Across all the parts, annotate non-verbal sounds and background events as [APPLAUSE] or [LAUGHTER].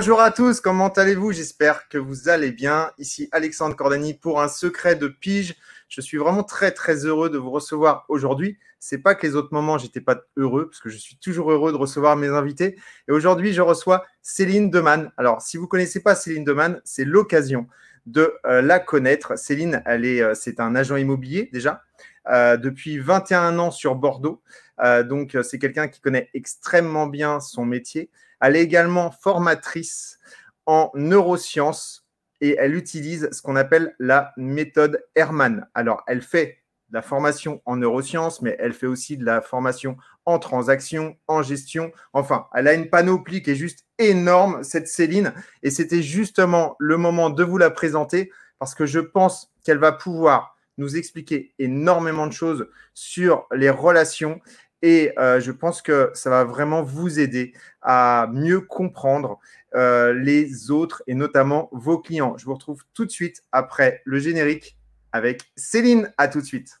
Bonjour à tous, comment allez-vous? J'espère que vous allez bien. Ici Alexandre Cordani pour un secret de pige. Je suis vraiment très très heureux de vous recevoir aujourd'hui. C'est pas que les autres moments j'étais pas heureux parce que je suis toujours heureux de recevoir mes invités. Et aujourd'hui je reçois Céline Deman. Alors si vous connaissez pas Céline Deman, c'est l'occasion de euh, la connaître. Céline, elle est, euh, c'est un agent immobilier déjà euh, depuis 21 ans sur Bordeaux. donc c'est quelqu'un qui connaît extrêmement bien son métier. Elle est également formatrice en neurosciences et elle utilise ce qu'on appelle la méthode Herman. Alors, elle fait de la formation en neurosciences, mais elle fait aussi de la formation en transaction, en gestion. Enfin, elle a une panoplie qui est juste énorme, cette Céline. Et c'était justement le moment de vous la présenter parce que je pense qu'elle va pouvoir nous expliquer énormément de choses sur les relations et euh, je pense que ça va vraiment vous aider à mieux comprendre euh, les autres et notamment vos clients. Je vous retrouve tout de suite après le générique avec Céline. À tout de suite.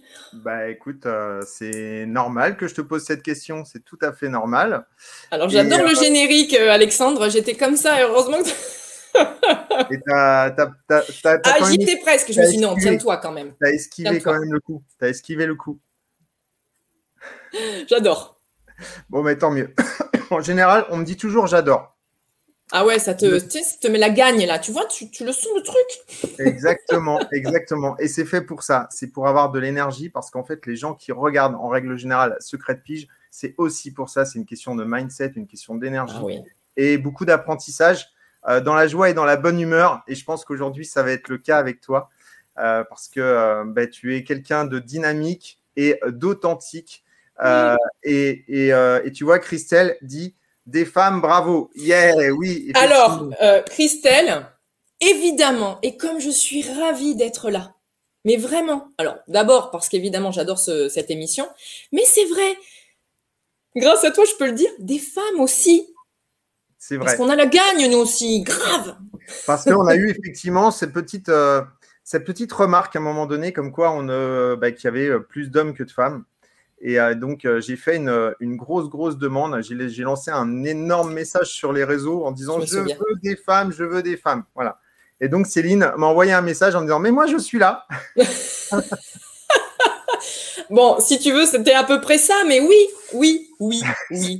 bah écoute, euh, c'est normal que je te pose cette question, c'est tout à fait normal. Alors j'adore le euh, générique, euh, Alexandre, j'étais comme ça, heureusement que... [LAUGHS] Et t'as, ah, j'y étais presque, je me suis dit non, tiens-toi quand même. T'as esquivé quand même le coup, t'as esquivé le coup. J'adore. Bon, mais tant mieux. [COUGHS] en général, on me dit toujours j'adore. Ah ouais, ça te, te met la gagne là. Tu vois, tu, le sens le truc. exactement, [LAUGHS] exactement. Et c'est fait pour ça. C'est pour avoir de l'énergie parce qu'en fait, les gens qui regardent en règle générale Secret de Pige, c'est aussi pour ça. C'est une question de mindset, une question d'énergie ah et beaucoup d'apprentissage euh, dans la joie et dans la bonne humeur. Et je pense qu'aujourd'hui, ça va être le cas avec toi euh, parce que euh, bah, tu es quelqu'un de dynamique et d'authentique. Et, et, et tu vois, Christelle dit des femmes, bravo. Yeah, oui. Alors, euh, Christelle, évidemment, et comme je suis ravie d'être là, mais vraiment, alors d'abord parce qu'évidemment j'adore cette émission, mais c'est vrai, grâce à toi je peux le dire, des femmes aussi. C'est vrai. Parce qu'on a la gagne nous aussi, grave. Parce qu'on a eu [LAUGHS] effectivement cette petite, euh, cette petite remarque à un moment donné, comme quoi on, bah, qu'il y avait plus d'hommes que de femmes. Et euh, donc, euh, j'ai fait une, grosse, grosse demande. J'ai lancé un énorme message sur les réseaux en disant Je, veux des femmes, je veux des femmes. Voilà. Et donc, Céline m'a envoyé un message en disant Mais moi, je suis là. [LAUGHS] bon, si tu veux, c'était à peu près ça, mais oui, oui, oui, [LAUGHS] oui.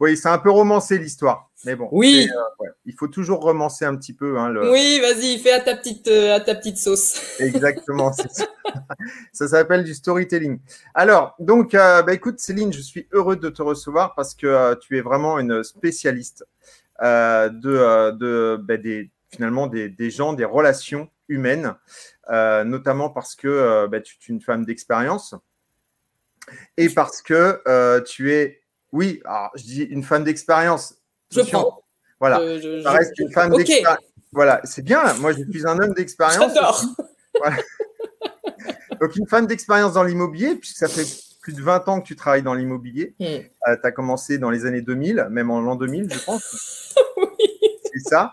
oui, c'est un peu romancé l'histoire. Mais bon, oui. Euh, il faut toujours romancer un petit peu. Hein, oui, vas-y, fais à ta petite, euh, à ta petite sauce. [LAUGHS] Exactement, ça, ça s'appelle du storytelling. Alors, donc, euh, bah, écoute, Céline, je suis heureux de te recevoir parce que tu es vraiment une spécialiste de, de bah, des, finalement des, des, gens, des relations humaines, notamment parce que bah, tu es une femme d'expérience et parce que tu es, oui, alors, je dis une femme d'expérience je prends. Voilà. ça reste une femme d'expérience. Voilà, c'est bien. Moi, je suis un homme d'expérience. J'adore. [LAUGHS] Donc, une femme d'expérience dans l'immobilier, puisque ça fait plus de 20 ans que tu travailles dans l'immobilier. Hmm. Euh, tu as commencé dans les années 2000, même en l'an 2000, je pense. [LAUGHS] oui. C'est ça.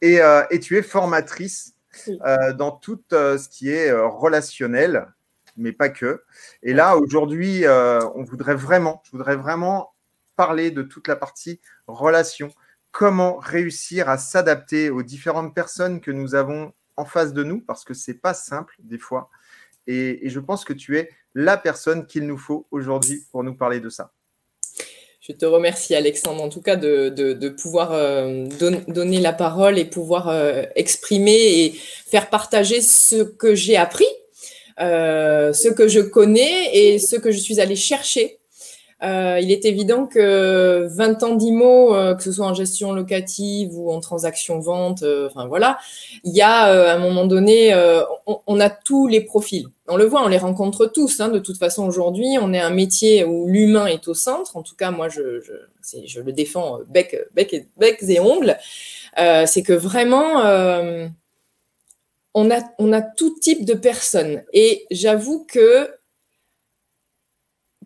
Et, euh, et, tu es formatrice euh, dans tout ce qui est relationnel, mais pas que. Et là, aujourd'hui, on voudrait vraiment, je voudrais vraiment parler de toute la partie relation. Comment réussir à s'adapter aux différentes personnes que nous avons en face de nous, parce que c'est pas simple des fois. Et, je pense que tu es la personne qu'il nous faut aujourd'hui pour nous parler de ça. Je te remercie Alexandre en tout cas de, pouvoir euh, donner la parole et pouvoir euh, exprimer et faire partager ce que j'ai appris, euh, ce que je connais et ce que je suis allée chercher Euh, il est évident que 20 ans d'IMO, euh, que ce soit en gestion locative ou en transaction vente, euh, voilà, il y a à un moment donné, on, a tous les profils. On le voit, on les rencontre tous. Hein, de toute façon, aujourd'hui, on est un métier où l'humain est au centre. En tout cas, moi, je, le défends bec, bec, et, bec et ongles. C'est que vraiment, on a tout type de personnes. Et j'avoue que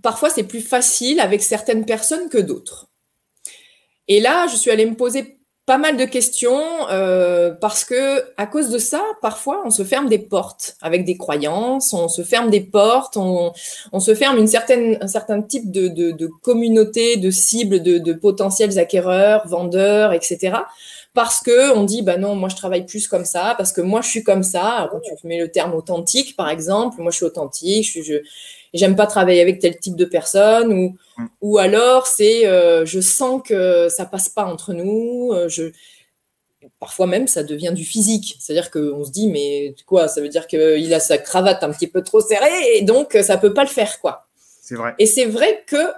parfois c'est plus facile avec certaines personnes que d'autres. Et là, je suis allée me poser pas mal de questions euh, parce que à cause de ça, parfois on se ferme des portes avec des croyances, on se ferme des portes, on, se ferme un certain type de, communauté, de cibles, de, de, potentiels acquéreurs, vendeurs, etc. Parce que on dit bah non, moi je travaille plus comme ça, parce que moi je suis comme ça. quand tu mets le terme authentique, par exemple, moi je suis authentique, je, je, j'aime pas travailler avec tel type de personne ou mm. ou alors c'est euh, je sens que ça passe pas entre nous euh, je parfois même ça devient du physique. C'est-à-dire qu'on se dit mais quoi ça veut dire qu'il a sa cravate un petit peu trop serrée et donc ça peut pas le faire quoi. C'est vrai. Et c'est vrai que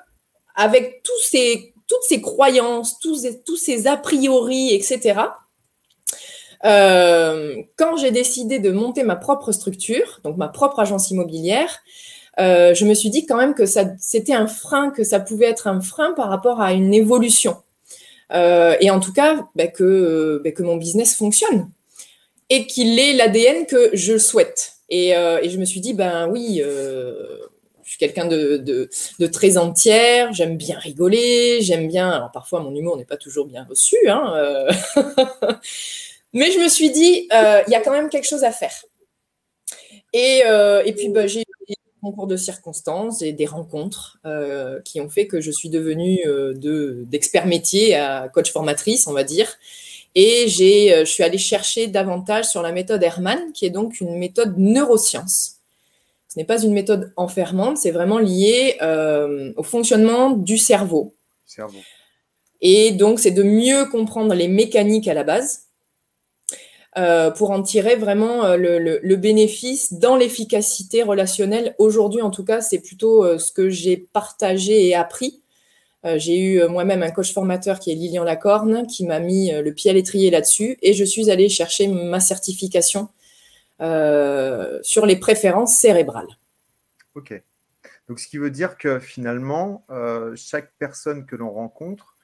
avec tous ces toutes ces croyances tous ces, tous ces a priori etc euh, quand j'ai décidé de monter ma propre structure, donc ma propre agence immobilière, euh, je me suis dit quand même que c'était un frein, que ça pouvait être un frein par rapport à une évolution. Euh, et en tout cas, bah, que, bah, que mon business fonctionne et qu'il ait l'ADN que je souhaite. Et, euh, je me suis dit, ben oui, je suis quelqu'un de, très entière, j'aime bien rigoler, j'aime bien. Alors parfois, mon humour n'est pas toujours bien reçu, hein, [LAUGHS] mais je me suis dit, il y a quand même quelque chose à faire. Et, et puis, bah, j'ai concours de circonstances et des rencontres euh, qui ont fait que je suis devenue euh, de, d'expert métier à coach formatrice, on va dire. Et j'ai, euh, je suis allée chercher davantage sur la méthode Herman, qui est donc une méthode neuroscience. Ce n'est pas une méthode enfermante, c'est vraiment lié au fonctionnement du cerveau. cerveau. Et donc, c'est de mieux comprendre les mécaniques à la base euh, pour en tirer vraiment euh, le, bénéfice dans l'efficacité relationnelle. Aujourd'hui, en tout cas, c'est plutôt euh, ce que j'ai partagé et appris. j'ai eu moi-même un coach formateur qui est Lilian Lacorne, qui m'a mis le pied à l'étrier là-dessus, et je suis allée chercher ma certification sur les préférences cérébrales. Ok. Donc, ce qui veut dire que finalement, chaque personne que l'on rencontre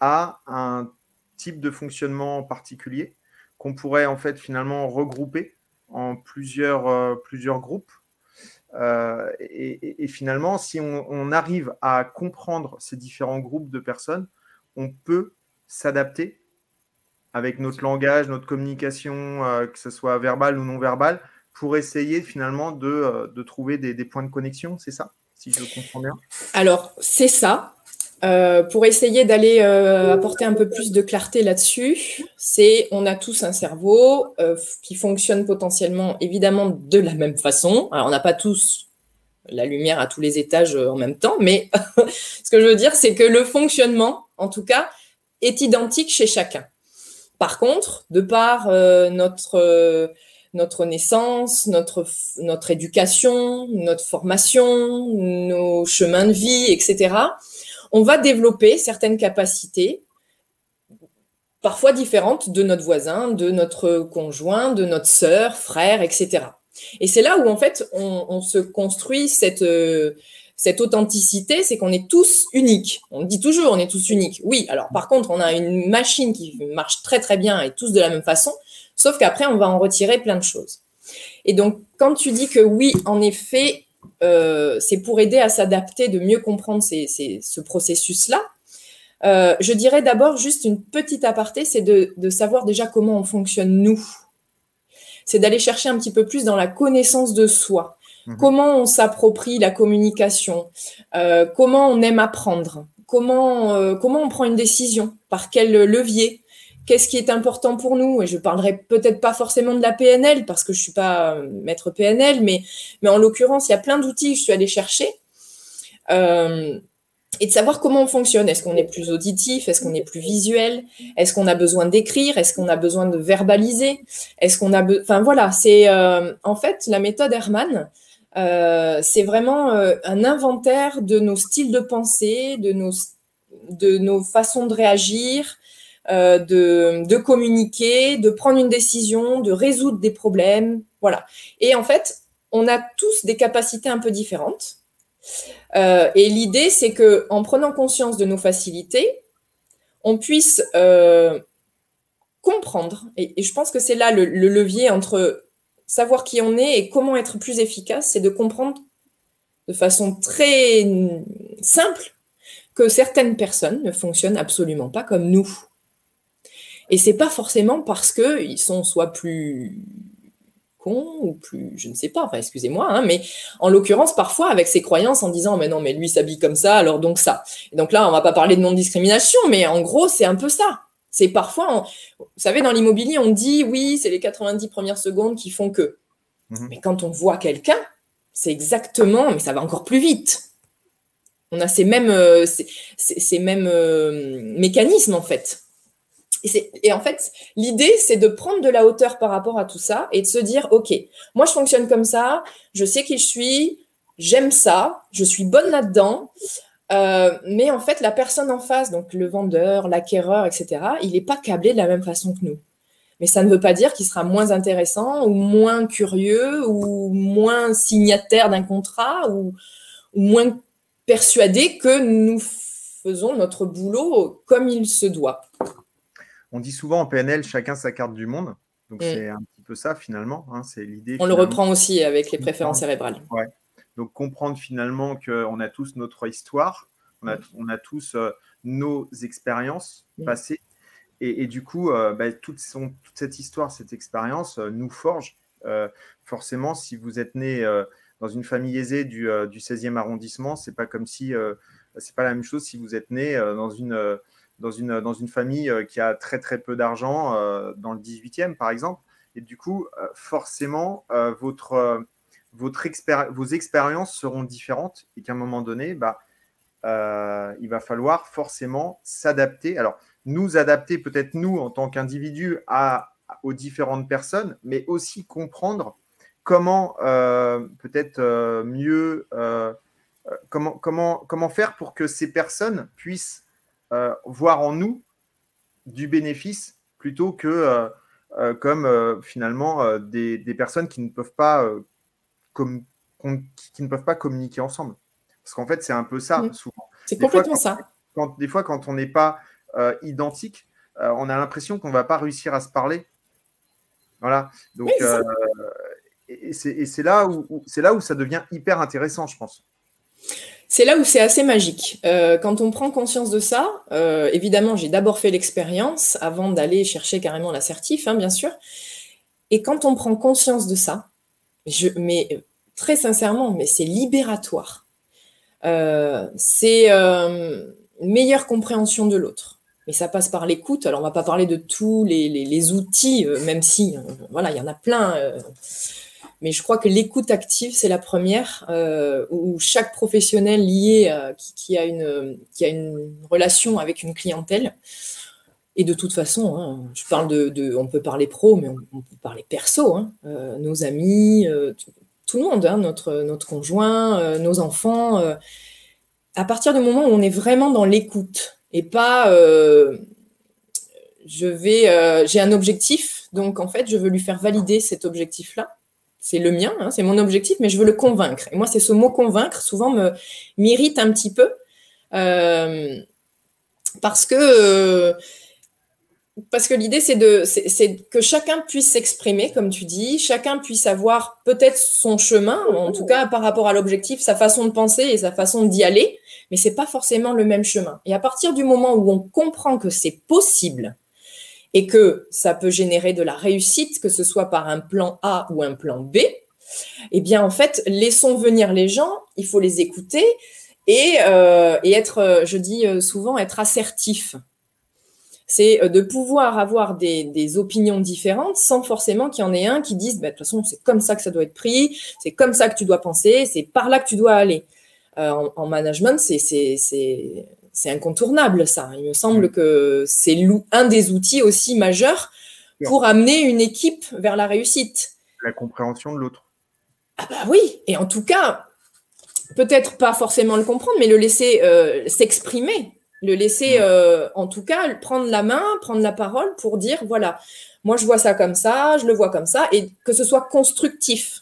a un type de fonctionnement particulier? Qu'on pourrait en fait finalement regrouper en plusieurs, euh, groupes. Euh, et, finalement, si on, arrive à comprendre ces différents groupes de personnes, on peut s'adapter avec notre langage, notre communication, euh, que ce soit verbal ou non verbal, pour essayer finalement de, de trouver des, des, points de connexion, c'est ça, si je comprends bien? Alors, c'est ça. Euh, pour essayer d'aller euh, apporter un peu plus de clarté là-dessus, c'est on a tous un cerveau euh, qui fonctionne potentiellement évidemment de la même façon. Alors on n'a pas tous la lumière à tous les étages en même temps, mais [LAUGHS] ce que je veux dire, c'est que le fonctionnement, en tout cas, est identique chez chacun. Par contre, de par notre notre naissance, notre, notre éducation, notre formation, nos chemins de vie, etc., on va développer certaines capacités, parfois différentes de notre voisin, de notre conjoint, de notre sœur, frère, etc. Et c'est là où en fait on, se construit cette, cette authenticité, c'est qu'on est tous uniques. On dit toujours on est tous uniques. Oui, alors par contre on a une machine qui marche très très bien et tous de la même façon, sauf qu'après on va en retirer plein de choses. Et donc quand tu dis que oui, en effet, euh, c'est pour aider à s'adapter, de mieux comprendre ce processus-là. Euh, je dirais d'abord juste une petite aparté, c'est de, savoir déjà comment on fonctionne nous. C'est d'aller chercher un petit peu plus dans la connaissance de soi. Mhm. Comment on s'approprie la communication, euh, comment on aime apprendre, comment, comment on prend une décision, par quel levier, qu'est-ce qui est important pour nous? Et je parlerai peut-être pas forcément de la PNL parce que je suis pas euh, maître PNL, mais, mais en l'occurrence, il y a plein d'outils que je suis allée chercher. Euh, et de savoir comment on fonctionne. Est-ce qu'on est plus auditif? Est-ce qu'on est plus visuel? Est-ce qu'on a besoin d'écrire? Est-ce qu'on a besoin de verbaliser? Est-ce qu'on a Enfin voilà, c'est euh, en fait la méthode Herman. C'est vraiment un inventaire de nos styles de pensée, de nos, de nos façons de réagir, euh, de, de, communiquer, de prendre une décision, de résoudre des problèmes. Voilà. Et en fait, on a tous des capacités un peu différentes. et l'idée, c'est que en prenant conscience de nos facilités, on puisse comprendre. Et, je pense que c'est là le, le levier entre savoir qui on est et comment être plus efficace, c'est de comprendre de façon très simple que certaines personnes ne fonctionnent absolument pas comme nous. Et c'est pas forcément parce qu'ils sont soit plus cons ou plus, je ne sais pas, enfin excusez-moi, hein, mais en l'occurrence parfois avec ses croyances en disant mais non mais lui s'habille comme ça alors donc ça. Et donc là on va pas parler de non discrimination, mais en gros c'est un peu ça. C'est parfois, vous savez, dans l'immobilier, on dit oui, c'est les 90 premières secondes qui font que. Mhm. Mais quand on voit quelqu'un, c'est exactement, mais ça va encore plus vite. On a ces mêmes, euh, ces, mêmes euh, mécanismes en fait. Et, en fait, l'idée, c'est de prendre de la hauteur par rapport à tout ça et de se dire, OK, moi je fonctionne comme ça, je sais qui je suis, j'aime ça, je suis bonne là-dedans. Euh, mais en fait, la personne en face, donc le vendeur, l'acquéreur, etc., il n'est pas câblé de la même façon que nous. Mais ça ne veut pas dire qu'il sera moins intéressant ou moins curieux ou moins signataire d'un contrat ou, moins persuadé que nous faisons notre boulot comme il se doit. On dit souvent en PNL, chacun sa carte du monde. Donc mm. c'est un petit peu ça finalement. Hein, c'est l'idée. On le reprend aussi avec les préférences cérébrales. Ouais. Donc comprendre finalement qu'on a tous notre histoire, on a, on a tous euh, nos expériences passées. Et, du coup, euh, bah, toute, son, toute, cette histoire, cette expérience euh, nous forge. forcément, si vous êtes né dans une famille aisée du, du 16e arrondissement, c'est pas comme si c'est pas la même chose si vous êtes né dans une dans une, dans une famille qui a très très peu d'argent dans le 18e par exemple. Et du coup, forcément, votre, votre vos expériences seront différentes et qu'à un moment donné, bah, euh, il va falloir forcément s'adapter. Alors, nous adapter peut-être nous en tant qu'individus aux différentes personnes, mais aussi comprendre comment euh, peut-être euh, mieux, comment, comment, comment faire pour que ces personnes puissent voir en nous du bénéfice plutôt que comme finalement des, des, personnes qui ne peuvent pas qui ne peuvent pas communiquer ensemble. Parce qu'en fait, c'est un peu ça, souvent. C'est complètement ça. Quand, des fois, quand on n'est pas euh, identique, euh, on a l'impression qu'on ne va pas réussir à se parler. Voilà. Donc, euh, et c'est là, où, là où ça devient hyper intéressant, je pense. C'est là où c'est assez magique. quand on prend conscience de ça, évidemment, j'ai d'abord fait l'expérience avant d'aller chercher carrément l'assertif, hein, bien sûr. Et quand on prend conscience de ça, mais très sincèrement, mais c'est libératoire. Euh, c'est euh, une meilleure compréhension de l'autre. Mais ça passe par l'écoute. Alors, on va pas parler de tous les, outils, euh, même si, voilà, il y en a plein. Mais je crois que l'écoute active, c'est la première, où chaque professionnel lié, qui, a une, qui a une relation avec une clientèle, et de toute façon, hein, je parle de, on peut parler pro, mais on, peut parler perso. Hein. nos amis, tout le monde, hein, notre, notre conjoint, euh, nos enfants. Euh, à partir du moment où on est vraiment dans l'écoute et pas euh, je vais, j'ai un objectif, donc en fait, je veux lui faire valider cet objectif-là. C'est le mien, hein, c'est mon objectif, mais je veux le convaincre. Et moi, c'est ce mot convaincre, souvent, me m'irrite un petit peu. parce que parce que l'idée, c'est que chacun puisse s'exprimer, comme tu dis, chacun puisse avoir peut-être son chemin, en tout cas par rapport à l'objectif, sa façon de penser et sa façon d'y aller, mais c'est pas forcément le même chemin. Et à partir du moment où on comprend que c'est possible et que ça peut générer de la réussite, que ce soit par un plan A ou un plan B, eh bien en fait, laissons venir les gens, il faut les écouter et, euh, être, je dis souvent, être assertif c'est euh, de pouvoir avoir des, opinions différentes sans forcément qu'il y en ait un qui dise, bah, de toute façon, c'est comme ça que ça doit être pris, c'est comme ça que tu dois penser, c'est par là que tu dois aller. Euh, en, management, c'est incontournable, ça. Il me semble mm. que c'est un des outils aussi majeurs pour amener une équipe vers la réussite. La compréhension de l'autre. Ah bah oui, et en tout cas, peut-être pas forcément le comprendre, mais le laisser euh, s'exprimer, le laisser euh, en tout cas prendre la main, prendre la parole pour dire voilà, moi je vois ça comme ça, je le vois comme ça, et que ce soit constructif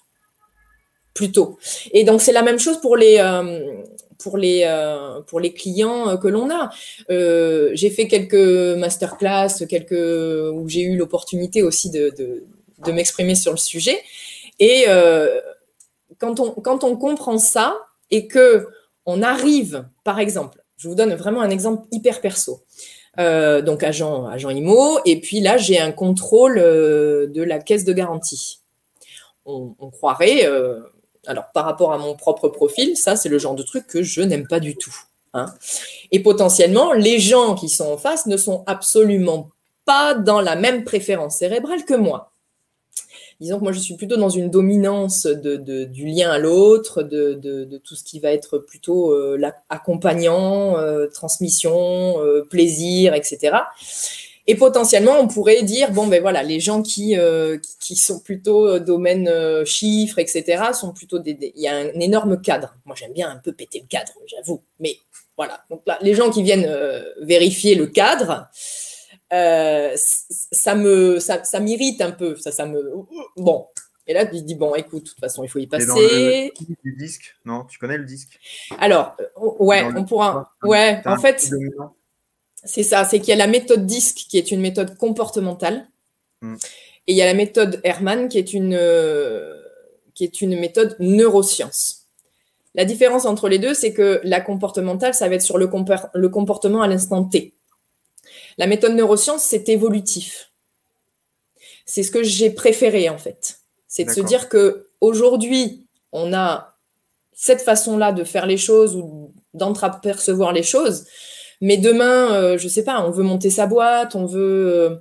plutôt. Et donc c'est la même chose pour les euh, pour les pour les clients que l'on a. j'ai fait quelques masterclass, quelques où j'ai eu l'opportunité aussi de, de, m'exprimer sur le sujet. Et quand on quand on comprend ça, et que on arrive, par exemple, je vous donne vraiment un exemple hyper perso. Euh, donc agent, agent IMO, et puis là j'ai un contrôle euh, de la caisse de garantie. On, croirait, euh, alors par rapport à mon propre profil, ça c'est le genre de truc que je n'aime pas du tout. Hein. Et potentiellement, les gens qui sont en face ne sont absolument pas dans la même préférence cérébrale que moi disons que moi je suis plutôt dans une dominance du lien à l'autre, de, tout ce qui va être plutôt euh, accompagnant, euh, transmission, euh, plaisir, etc. Et potentiellement, on pourrait dire, bon, ben voilà, les gens qui, qui sont plutôt domaine chiffres, etc., sont plutôt des, Il y a un énorme cadre. Moi, j'aime bien un peu péter le cadre, j'avoue. Mais voilà. Donc là, les gens qui viennent vérifier le cadre, euh, ça me ça, ça m'irrite un peu. Ça, ça me bon. Et là, tu dis bon, écoute, de toute façon, il faut y passer. Dans le du disque, non? Tu connais le disque? Alors, euh, ouais, on pourra. Ouais, en fait, c'est ça. C'est qu'il y a la méthode disque qui est une méthode comportementale, hmm. et il y a la méthode Herman qui est une euh, qui est une méthode neuroscience. La différence entre les deux, c'est que la comportementale, ça va être sur le, le comportement à l'instant T. La méthode neuroscience, c'est évolutif. C'est ce que j'ai préféré en fait. C'est de se dire que aujourd'hui, on a cette façon-là de faire les choses ou d'entreapercevoir les choses, mais demain, euh, je ne sais pas, on veut monter sa boîte, on veut, euh,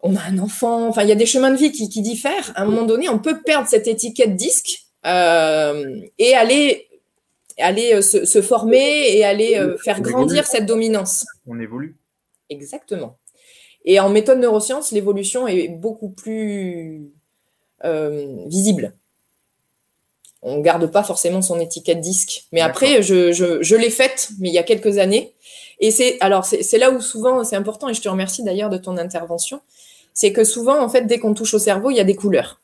on a un enfant, enfin, il y a des chemins de vie qui, diffèrent. À un moment donné, on peut perdre cette étiquette disque euh, et aller aller se, former et aller faire grandir cette dominance. On évolue. Exactement. Et en méthode neurosciences, l'évolution est beaucoup plus euh, visible. On ne garde pas forcément son étiquette disque. Mais après, je, je, l'ai faite, mais il y a quelques années. Et c'est alors c'est là où souvent c'est important, et je te remercie d'ailleurs de ton intervention, c'est que souvent, en fait, dès qu'on touche au cerveau, il y a des couleurs.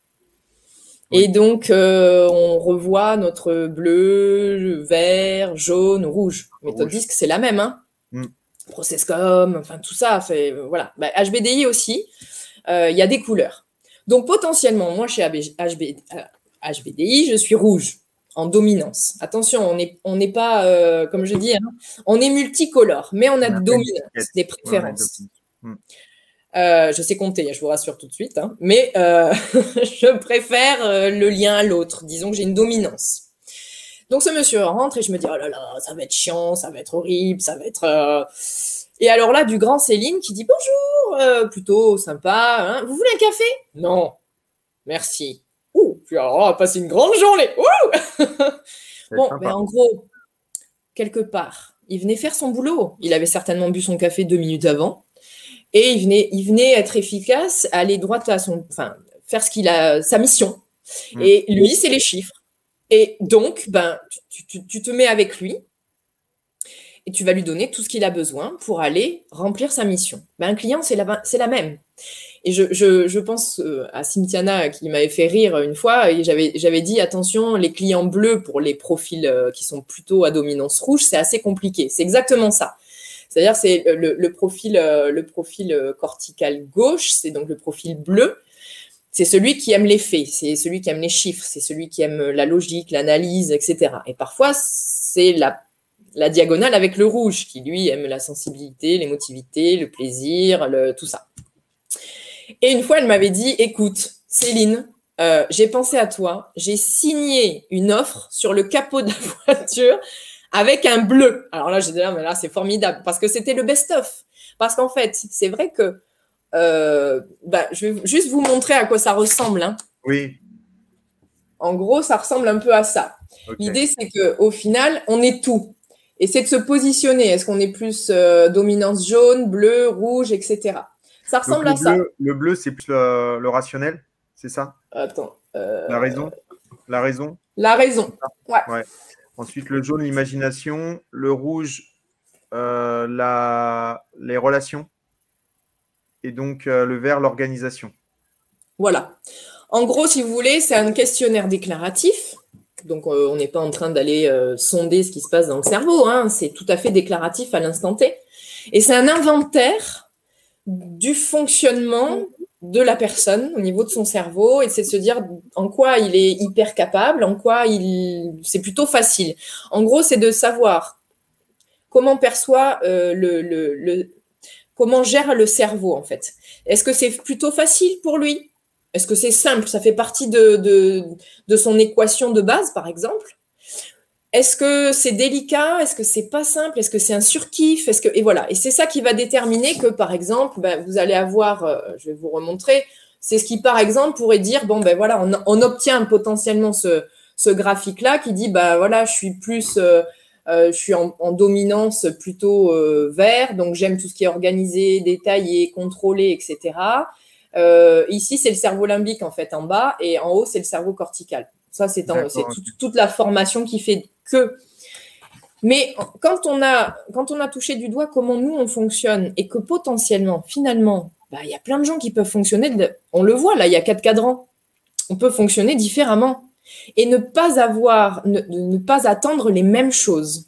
Et donc, euh, on revoit notre bleu, vert, jaune, rouge. Méthode disque, c'est la même. Hein mm. Processcom, enfin tout ça, fait voilà. HBDI bah, aussi, euh, il y a des couleurs. Donc potentiellement, moi chez HBDI, euh, je suis rouge en dominance. Attention, on n'est on pas, euh, comme je dis, hein, on est multicolore, mais on a de dominance, des préférences. Hmm. je sais compter, je vous rassure tout de suite, hein, mais [LAUGHS] je préfère le lien à l'autre. Disons que j'ai une dominance. Donc ce monsieur rentre et je me dis, oh là là, ça va être chiant, ça va être horrible, ça va être... Euh. Et alors là, du grand Céline qui dit, bonjour, euh, plutôt sympa, hein. vous voulez un café? Non, merci. Puis alors on va passer une grande journée. [LAUGHS] bon, mais ben, en gros, quelque part, il venait faire son boulot. Il avait certainement bu son café deux minutes avant. Et il venait, il venait être efficace, aller droit à son, enfin, faire ce qu'il a, sa mission. Mmh. Et lui, c'est les chiffres. Et donc, ben, tu, te mets avec lui et tu vas lui donner tout ce qu'il a besoin pour aller remplir sa mission. Ben, un client, c'est la, la même. Et je, pense euh, à Cynthiana qui m'avait fait rire une fois, et j'avais dit attention, les clients bleus pour les profils euh, qui sont plutôt à dominance rouge, c'est assez compliqué. C'est exactement ça. C'est-à-dire, c'est le, profil, le profil euh, cortical gauche, c'est donc le profil bleu c'est celui qui aime les faits, c'est celui qui aime les chiffres, c'est celui qui aime la logique, l'analyse, etc. Et parfois, c'est la, diagonale avec le rouge, qui lui aime la sensibilité, l'émotivité, le plaisir, tout ça. Et une fois, elle m'avait dit, écoute, Céline, euh, j'ai pensé à toi, j'ai signé une offre sur le capot de la [LAUGHS] voiture avec un bleu. Alors là, j'ai dit, ah, mais là, c'est formidable, parce que c'était le best-of. Parce qu'en fait, c'est vrai que euh, bah, je vais juste vous montrer à quoi ça ressemble. Hein. Oui. En gros, ça ressemble un peu à ça. L'idée, c'est qu'au final, on est tout. Et c'est de se positionner. Est-ce qu'on est plus euh, dominance jaune, bleu, rouge, etc. Ça ressemble à ça. Le bleu, c'est plus le, rationnel, c'est ça? Attends. Euh, La raison? La raison? La raison. Ouais. Ouais. Ensuite, le jaune, l'imagination. Le rouge, euh, la... les relations. Et donc, euh, le vert, l'organisation. Voilà. En gros, si vous voulez, c'est un questionnaire déclaratif. Donc, euh, on n'est pas en train d'aller euh, sonder ce qui se passe dans le cerveau. hein. C'est tout à fait déclaratif à l'instant T. Et c'est un inventaire du fonctionnement de la personne au niveau de son cerveau et c'est de se dire en quoi il est hyper capable, en quoi il c'est plutôt facile. En gros, c'est de savoir comment perçoit euh, le, le- comment gère le cerveau en fait. Est-ce que c'est plutôt facile pour lui? Est-ce que c'est simple? Ça fait partie de, de, de son équation de base, par exemple Est-ce que c'est délicat? Est-ce que c'est pas simple? Est-ce que c'est un surkiff? Est-ce que et voilà. Et c'est ça qui va déterminer que, par exemple, ben, vous allez avoir, euh, je vais vous remontrer, c'est ce qui, par exemple, pourrait dire bon ben voilà, on, on obtient potentiellement ce, ce graphique-là qui dit bah voilà, je suis plus euh, euh, je suis en, en dominance plutôt euh, vert, donc j'aime tout ce qui est organisé, détaillé, contrôlé, etc. Euh, ici, c'est le cerveau limbique en fait en bas, et en haut, c'est le cerveau cortical. Ça, c'est toute la formation qui fait que. Mais quand on a quand on a touché du doigt comment nous on fonctionne et que potentiellement, finalement, bah, il y a plein de gens qui peuvent fonctionner. de- on le voit là, il y a quatre cadrans. On peut fonctionner différemment et ne pas avoir, ne, ne pas attendre les mêmes choses.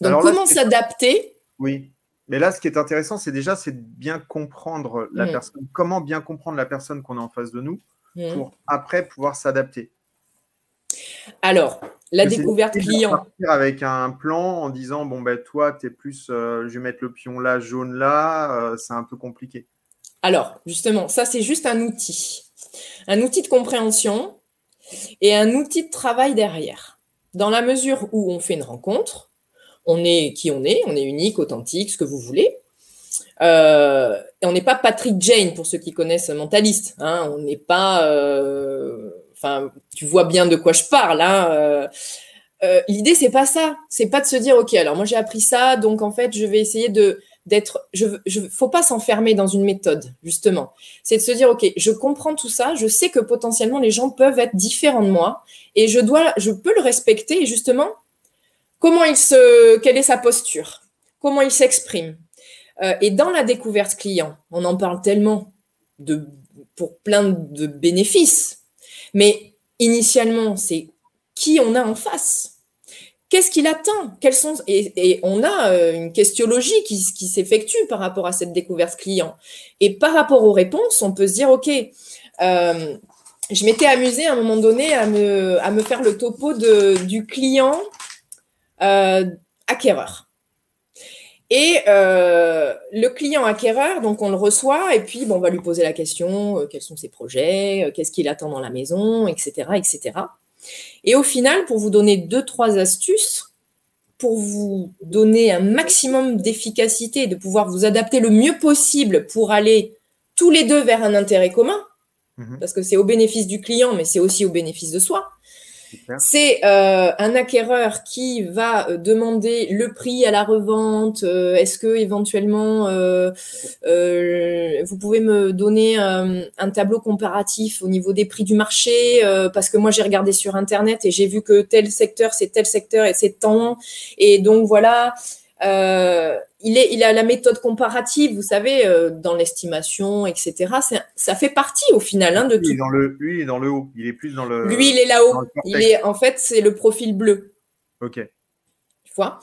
Donc, Alors comment s'adapter? Oui. Mais là, ce qui est intéressant, c'est déjà c'est de bien comprendre la Mm. personne. Comment bien comprendre la personne qu'on a en face de nous Hmm. pour après pouvoir s'adapter? Alors, la découverte client. avec un plan en disant bon ben toi tu es plus euh, je vais mettre le pion là jaune là euh, c'est un peu compliqué Alors, justement, ça, c'est juste un outil. Un outil de compréhension et un outil de travail derrière. Dans la mesure où on fait une rencontre, on est qui on est, on est unique, authentique, ce que vous voulez. Euh, et on n'est pas Patrick Jane pour ceux qui connaissent Mentaliste. Hein, on n'est pas. Enfin, tu vois bien de quoi je parle. Hein, euh, euh, L'idée, c'est pas ça. C'est pas de se dire, ok, alors moi j'ai appris ça, donc en fait, je vais essayer de d'être. Je, faut pas s'enfermer dans une méthode, justement. C'est de se dire, ok, je comprends tout ça, je sais que potentiellement les gens peuvent être différents de moi, et je dois, je peux le respecter. Justement, comment il se, quelle est sa posture, comment il s'exprime. Euh, et dans la découverte client, on en parle tellement de, pour plein de bénéfices, mais initialement, c'est qui on a en face? Qu'est-ce qu'il attend? Quels sont et, on a euh, une questiologie qui, qui s'effectue par rapport à cette découverte client. Et par rapport aux réponses, on peut se dire ok, euh, je m'étais amusée à un moment donné à me, faire le topo du client euh, acquéreur. Et euh, le client acquéreur, donc on le reçoit et puis bon, on va lui poser la question euh, quels sont ses projets, euh, qu'est-ce qu'il attend dans la maison, etc., etc. Et au final, pour vous donner deux trois astuces, pour vous donner un maximum d'efficacité, de pouvoir vous adapter le mieux possible pour aller tous les deux vers un intérêt commun, Mhm. parce que c'est au bénéfice du client, mais c'est aussi au bénéfice de soi. C'est euh, un acquéreur qui va euh, demander le prix à la revente. euh, Est-ce que éventuellement vous pouvez me donner un tableau comparatif au niveau des prix du marché Parce que moi j'ai regardé sur internet et j'ai vu que tel secteur c'est tel secteur et c'est tant. Et donc voilà. Il, est, il a la méthode comparative, vous savez, euh, dans l'estimation, etc. Ça fait partie au final hein, de lui, tout. est dans le lui il est dans le haut il est plus dans le Lui, il est là-haut. Il est, en fait, c'est le profil bleu. ok Tu vois?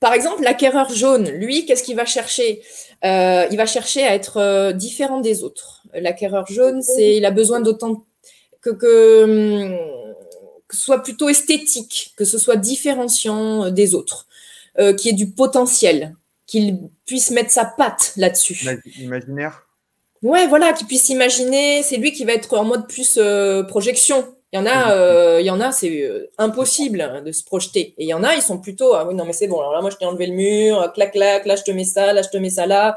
Par exemple, l'acquéreur jaune, lui, qu'est-ce qu'il va chercher? Euh, Il va chercher à être euh, différent des autres. L'acquéreur jaune, c'est il a besoin d'autant que, que, hum, que ce soit plutôt esthétique, que ce soit différenciant des autres, euh, qu'il y ait du potentiel, qu'il puisse mettre sa patte là-dessus. Imagi- imaginaire Ouais, voilà, qu'il puisse imaginer. C'est lui qui va être en mode plus euh, projection. Il y en a, euh, il y en a, c'est euh, impossible hein, de se projeter. Et il y en a, ils sont plutôt, ah oui, non, mais c'est bon. Alors là, moi, je t'ai enlevé le mur, clac, clac, là, je te mets ça, là, je te mets ça là.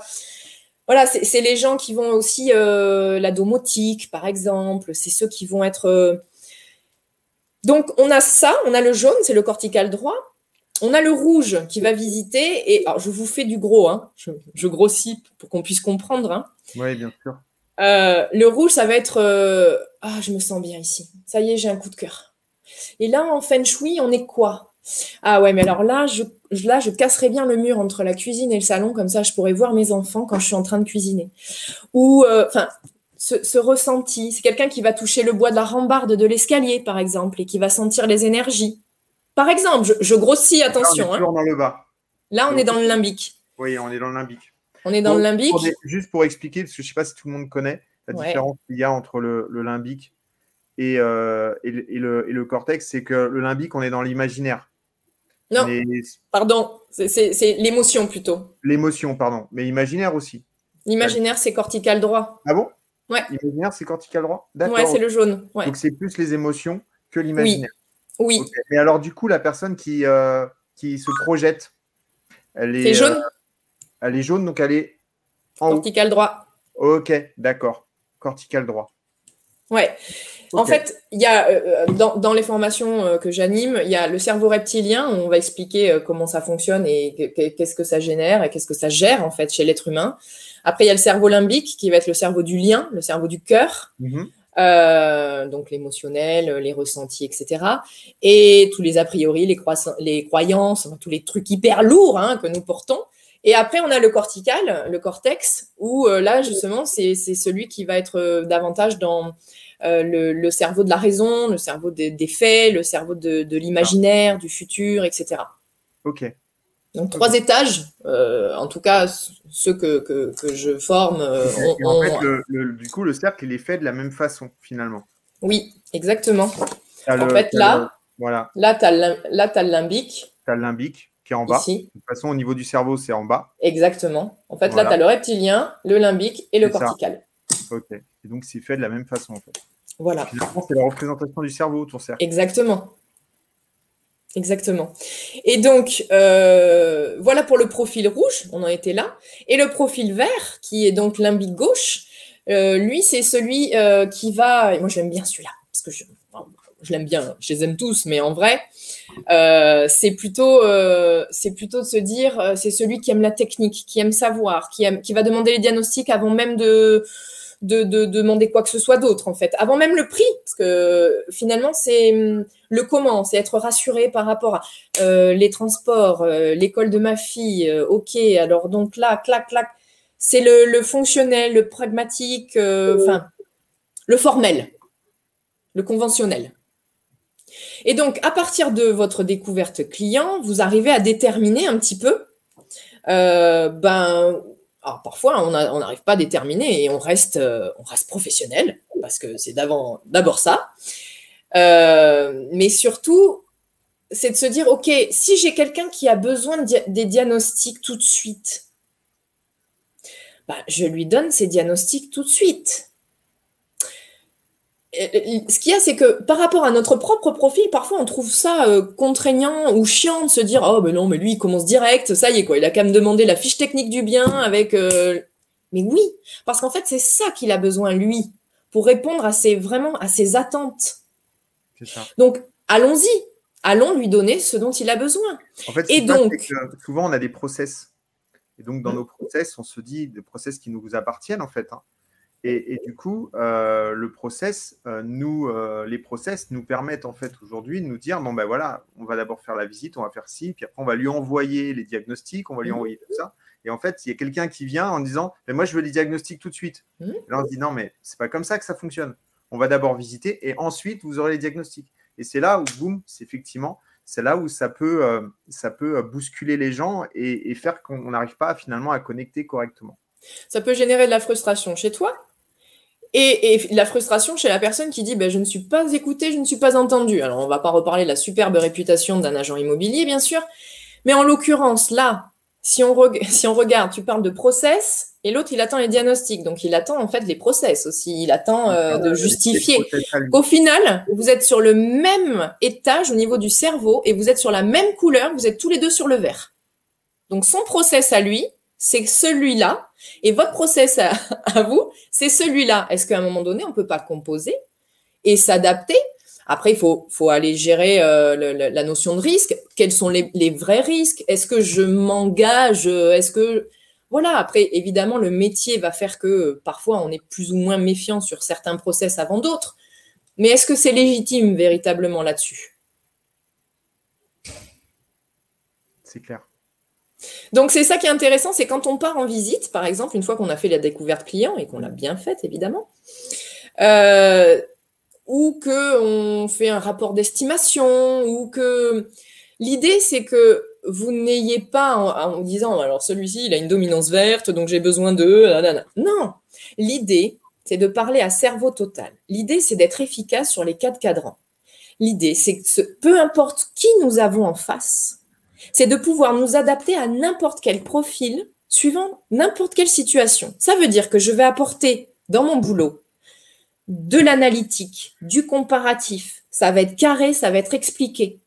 Voilà, c'est les gens qui vont aussi la domotique, par exemple. C'est ceux qui vont être. Donc, on a ça, on a le jaune, c'est le cortical droit. On a le rouge qui va visiter. Et alors, je vous fais du gros, hein. je, je grossis pour qu'on puisse comprendre. Hein. oui bien sûr Euh, le rouge, ça va être euh, Ah, je me sens bien ici. Ça y est, j'ai un coup de cœur. Et là, en feng shui, on est quoi? Ah ouais, mais alors là je, là, je casserais bien le mur entre la cuisine et le salon, comme ça, je pourrais voir mes enfants quand je suis en train de cuisiner. Ou, euh, enfin, ce, ressenti, c'est quelqu'un qui va toucher le bois de la rambarde de l'escalier, par exemple, et qui va sentir les énergies. Par exemple, je, grossis, attention. Là, on est hein. dans le bas. Là, on est dans le limbique. Oui, on est dans le limbique. On est dans le limbique. juste pour expliquer, parce que je ne sais pas si tout le monde connaît la différence qu'il y a entre le, limbique euh, et, le, cortex, c'est que le limbique, on est dans l'imaginaire. Non, pardon, c'est l'émotion plutôt. L'émotion, pardon, mais imaginaire aussi. L'imaginaire, c'est cortical droit. Ah bon? Ouais. L'imaginaire, c'est cortical droit? D'accord. Ouais, c'est le jaune. Donc c'est plus les émotions que l'imaginaire. Oui. Mais alors, du coup, la personne qui, euh, qui se projette, elle est. jaune euh, Elle est jaune, donc elle est en Cortical droit. Ok, d'accord. Cortical droit. Ouais. En fait, il y a euh, dans, les formations que j'anime, il y a le cerveau reptilien. Où on va expliquer comment ça fonctionne et qu'est-ce que ça génère et qu'est-ce que ça gère en fait chez l'être humain. Après, il y a le cerveau limbique qui va être le cerveau du lien, le cerveau du cœur. Mhm. Euh, donc l'émotionnel, les ressentis, etc. Et tous les a priori, les, croyances, tous les trucs hyper lourds hein, que nous portons. Et après, on a le cortical, le cortex, où euh, là, justement, c'est celui qui va être euh, davantage dans le, cerveau de la raison, le cerveau des, faits, le cerveau de, de l'imaginaire, du futur, etc. Ok. Donc trois étages, euh, en tout cas ceux que, que, que je forme. Euh, en fait, le, du coup, le cercle, il est fait de la même façon finalement. Oui, exactement. En fait, là, voilà. là, tu as, le limbique. Tu as le limbique qui est en bas. De toute façon, au niveau du cerveau, c'est en bas. Exactement. En fait, là, tu as le reptilien, le limbique et le cortical. Ok. Et donc, c'est fait de la même façon, en fait. Voilà. C'est la représentation du cerveau, ton cercle. Exactement. Exactement. Et donc, euh, voilà pour le profil rouge, on en était là. Et le profil vert, qui est donc limbique gauche, euh, lui, c'est celui euh, qui va. Moi, j'aime bien celui-là, parce que je, je l'aime bien, je les aime tous, mais en vrai, c'est plutôt, plutôt de se dire, c'est celui qui aime la technique, qui aime savoir, qui, aime, qui va demander les diagnostics avant même de, de, demander quoi que ce soit d'autre, en fait, avant même le prix, parce que finalement, c'est le comment, c'est être rassuré par rapport à euh, les transports, euh, l'école de ma fille, euh, ok, alors donc là, clac, clac, c'est le, fonctionnel, le pragmatique, enfin, le formel, le conventionnel. Et donc, à partir de votre découverte client, vous arrivez à déterminer un petit peu ben, alors parfois, on n'arrive pas à déterminer et on reste, euh, professionnel, parce que c'est d'abord ça. Euh, mais surtout, c'est de se dire, OK, si j'ai quelqu'un qui a besoin des diagnostics tout de suite, bah, je lui donne ces diagnostics tout de suite ce qu'il y a, c'est que par rapport à notre propre profil, parfois on trouve ça euh, contraignant ou chiant de se dire Oh, ben non, mais lui, il commence direct, ça y est, quoi. Il a qu'à me demander la fiche technique du bien avec. Euh, mais oui, parce qu'en fait, c'est ça qu'il a besoin, lui, pour répondre à ses, vraiment à ses attentes. Ça. Donc, allons-y, allons lui donner ce dont il a besoin. En fait, Et donc, souvent, on a des process. Et donc, dans mm. nos process, on se dit des process qui nous appartiennent, en fait. Hein. Et, du coup, euh, le process, euh, nous, euh, les process nous permettent en fait aujourd'hui de nous dire bon ben voilà, on va d'abord faire la visite, on va faire ci, puis après on va lui envoyer les diagnostics, on va lui mmh. envoyer tout ça. Et en fait, il y a quelqu'un qui vient en disant mais moi je veux les diagnostics tout de suite. Mmh. Et là on se dit non mais c'est pas comme ça que ça fonctionne. On va d'abord visiter et ensuite vous aurez les diagnostics. Et c'est là où boum, c'est effectivement c'est là où ça peut, ça peut bousculer les gens et, et faire qu'on n'arrive pas finalement à connecter correctement. Ça peut générer de la frustration chez toi, et, la frustration chez la personne qui dit ben, Je ne suis pas écouté, je ne suis pas entendu. Alors, on ne va pas reparler de la superbe réputation d'un agent immobilier, bien sûr. Mais en l'occurrence, là, si on, [LAUGHS] si on regarde, tu parles de process, et l'autre, il attend les diagnostics. Donc, il attend en fait les process aussi. Il attend euh, de justifier. Au final, vous êtes sur le même étage au niveau du cerveau et vous êtes sur la même couleur. Vous êtes tous les deux sur le vert. Donc, son process à lui, c'est celui-là. Et votre process à, [LAUGHS] vous, c'est celui-là. Est-ce qu'à un moment donné, on ne peut pas composer et s'adapter? Après, il faut, aller gérer euh, la notion de risque. Quels sont les, vrais risques? Est-ce que je m'engage? Est-ce que voilà, après, évidemment, le métier va faire que parfois on est plus ou moins méfiant sur certains process avant d'autres. Mais est-ce que c'est légitime véritablement là-dessus? C'est clair. Donc c'est ça qui est intéressant, c'est quand on part en visite, par exemple, une fois qu'on a fait la découverte client et qu'on l'a bien faite évidemment, euh, ou qu'on fait un rapport d'estimation, ou que l'idée c'est que vous n'ayez pas en, disant alors celui-ci il a une dominance verte donc j'ai besoin de non! L'idée c'est de parler à cerveau total. L'idée c'est d'être efficace sur les quatre cadrans. L'idée c'est que peu importe qui nous avons en face c'est de pouvoir nous adapter à n'importe quel profil suivant n'importe quelle situation. Ça veut dire que je vais apporter dans mon boulot de l'analytique du comparatif ça va être carré ça va être expliqué.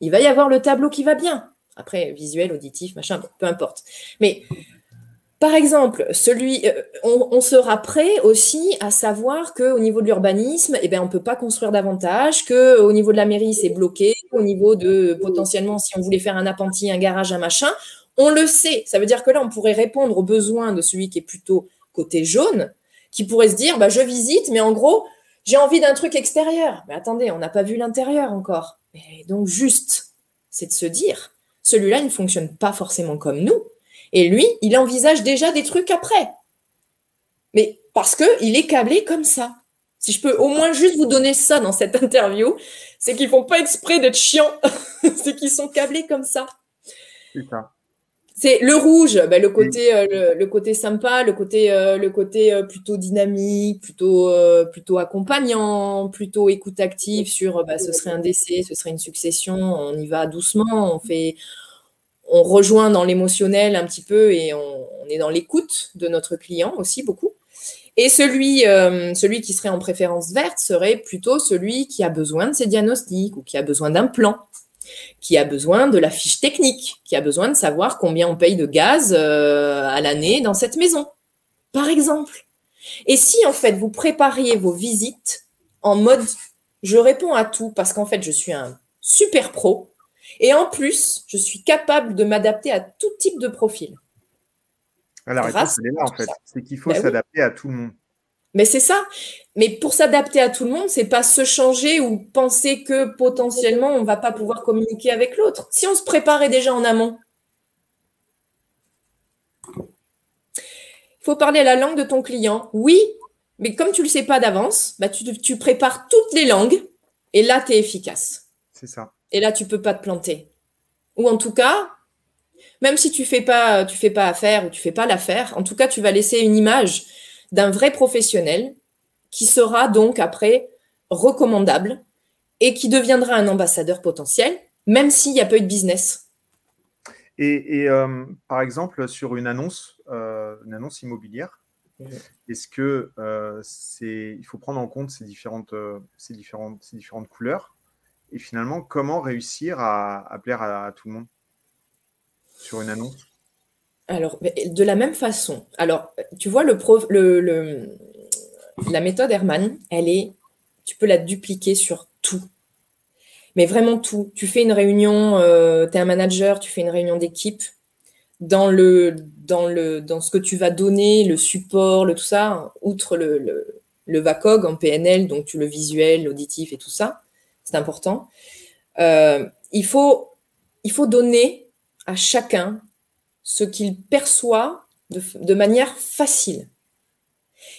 Il va y avoir le tableau qui va bien. Après, visuel, auditif, machin, peu importe. Mais par exemple, celui, euh, on, sera prêt aussi à savoir qu'au niveau de l'urbanisme, eh ben, on ne peut pas construire davantage, qu'au niveau de la mairie, c'est bloqué, au niveau de potentiellement, si on voulait faire un appentis, un garage, un machin, on le sait. Ça veut dire que là, on pourrait répondre aux besoins de celui qui est plutôt côté jaune, qui pourrait se dire, bah, je visite, mais en gros, j'ai envie d'un truc extérieur. Mais attendez, on n'a pas vu l'intérieur encore. Et donc, juste, c'est de se dire, celui-là, il ne fonctionne pas forcément comme nous. Et lui, il envisage déjà des trucs après. Mais parce qu'il est câblé comme ça. Si je peux au moins juste vous donner ça dans cette interview, c'est qu'ils font pas exprès d'être chiants. [LAUGHS] c'est qu'ils sont câblés comme ça. C'est le rouge, le côté, euh, le, côté sympa, le côté, euh, le côté euh, plutôt dynamique, plutôt, plutôt accompagnant, plutôt écoute active sur, bah, ce serait un décès, ce serait une succession, on y va doucement, on fait, on rejoint dans l'émotionnel un petit peu et on, est dans l'écoute de notre client aussi beaucoup. Et celui, celui qui serait en préférence verte serait plutôt celui qui a besoin de ses diagnostics ou qui a besoin d'un plan qui a besoin de la fiche technique, qui a besoin de savoir combien on paye de gaz euh, à l'année dans cette maison, par exemple. Et si en fait vous prépariez vos visites en mode je réponds à tout parce qu'en fait je suis un super pro et en plus je suis capable de m'adapter à tout type de profil. Alors, la réponse, est là en fait. C'est qu'il faut ben s'adapter à tout le monde. Mais c'est ça. Mais pour s'adapter à tout le monde, c'est pas se changer ou penser que potentiellement on va pas pouvoir communiquer avec l'autre. Si on se préparait déjà en amont. Il faut parler la langue de ton client. Oui, mais comme tu le sais pas d'avance, bah tu, prépares toutes les langues et là tu es efficace. C'est ça. Et là tu peux pas te planter. Ou en tout cas, même si tu fais pas tu fais pas affaire ou tu fais pas l'affaire, en tout cas tu vas laisser une image d'un vrai professionnel qui sera donc après recommandable et qui deviendra un ambassadeur potentiel, même s'il n'y a pas eu de business. Et, euh, par exemple, sur une annonce, euh, une annonce immobilière, est-ce que euh, c'est, il faut prendre en compte ces différentes, ces différentes, ces différentes couleurs? Et finalement comment réussir à, plaire à, tout le monde sur une annonce? Alors, de la même façon. Alors, tu vois, le, la méthode Herman, elle est, tu peux la dupliquer sur tout. Mais vraiment tout. Tu fais une réunion, euh, tu es un manager, tu fais une réunion d'équipe. Dans, le, dans, le, dans ce que tu vas donner, le support, le tout ça, outre le, le, le VACOG en PNL, donc tu le visuel, l'auditif et tout ça, c'est important. Euh, il, faut, il faut donner à chacun ce qu'il perçoit de, manière facile.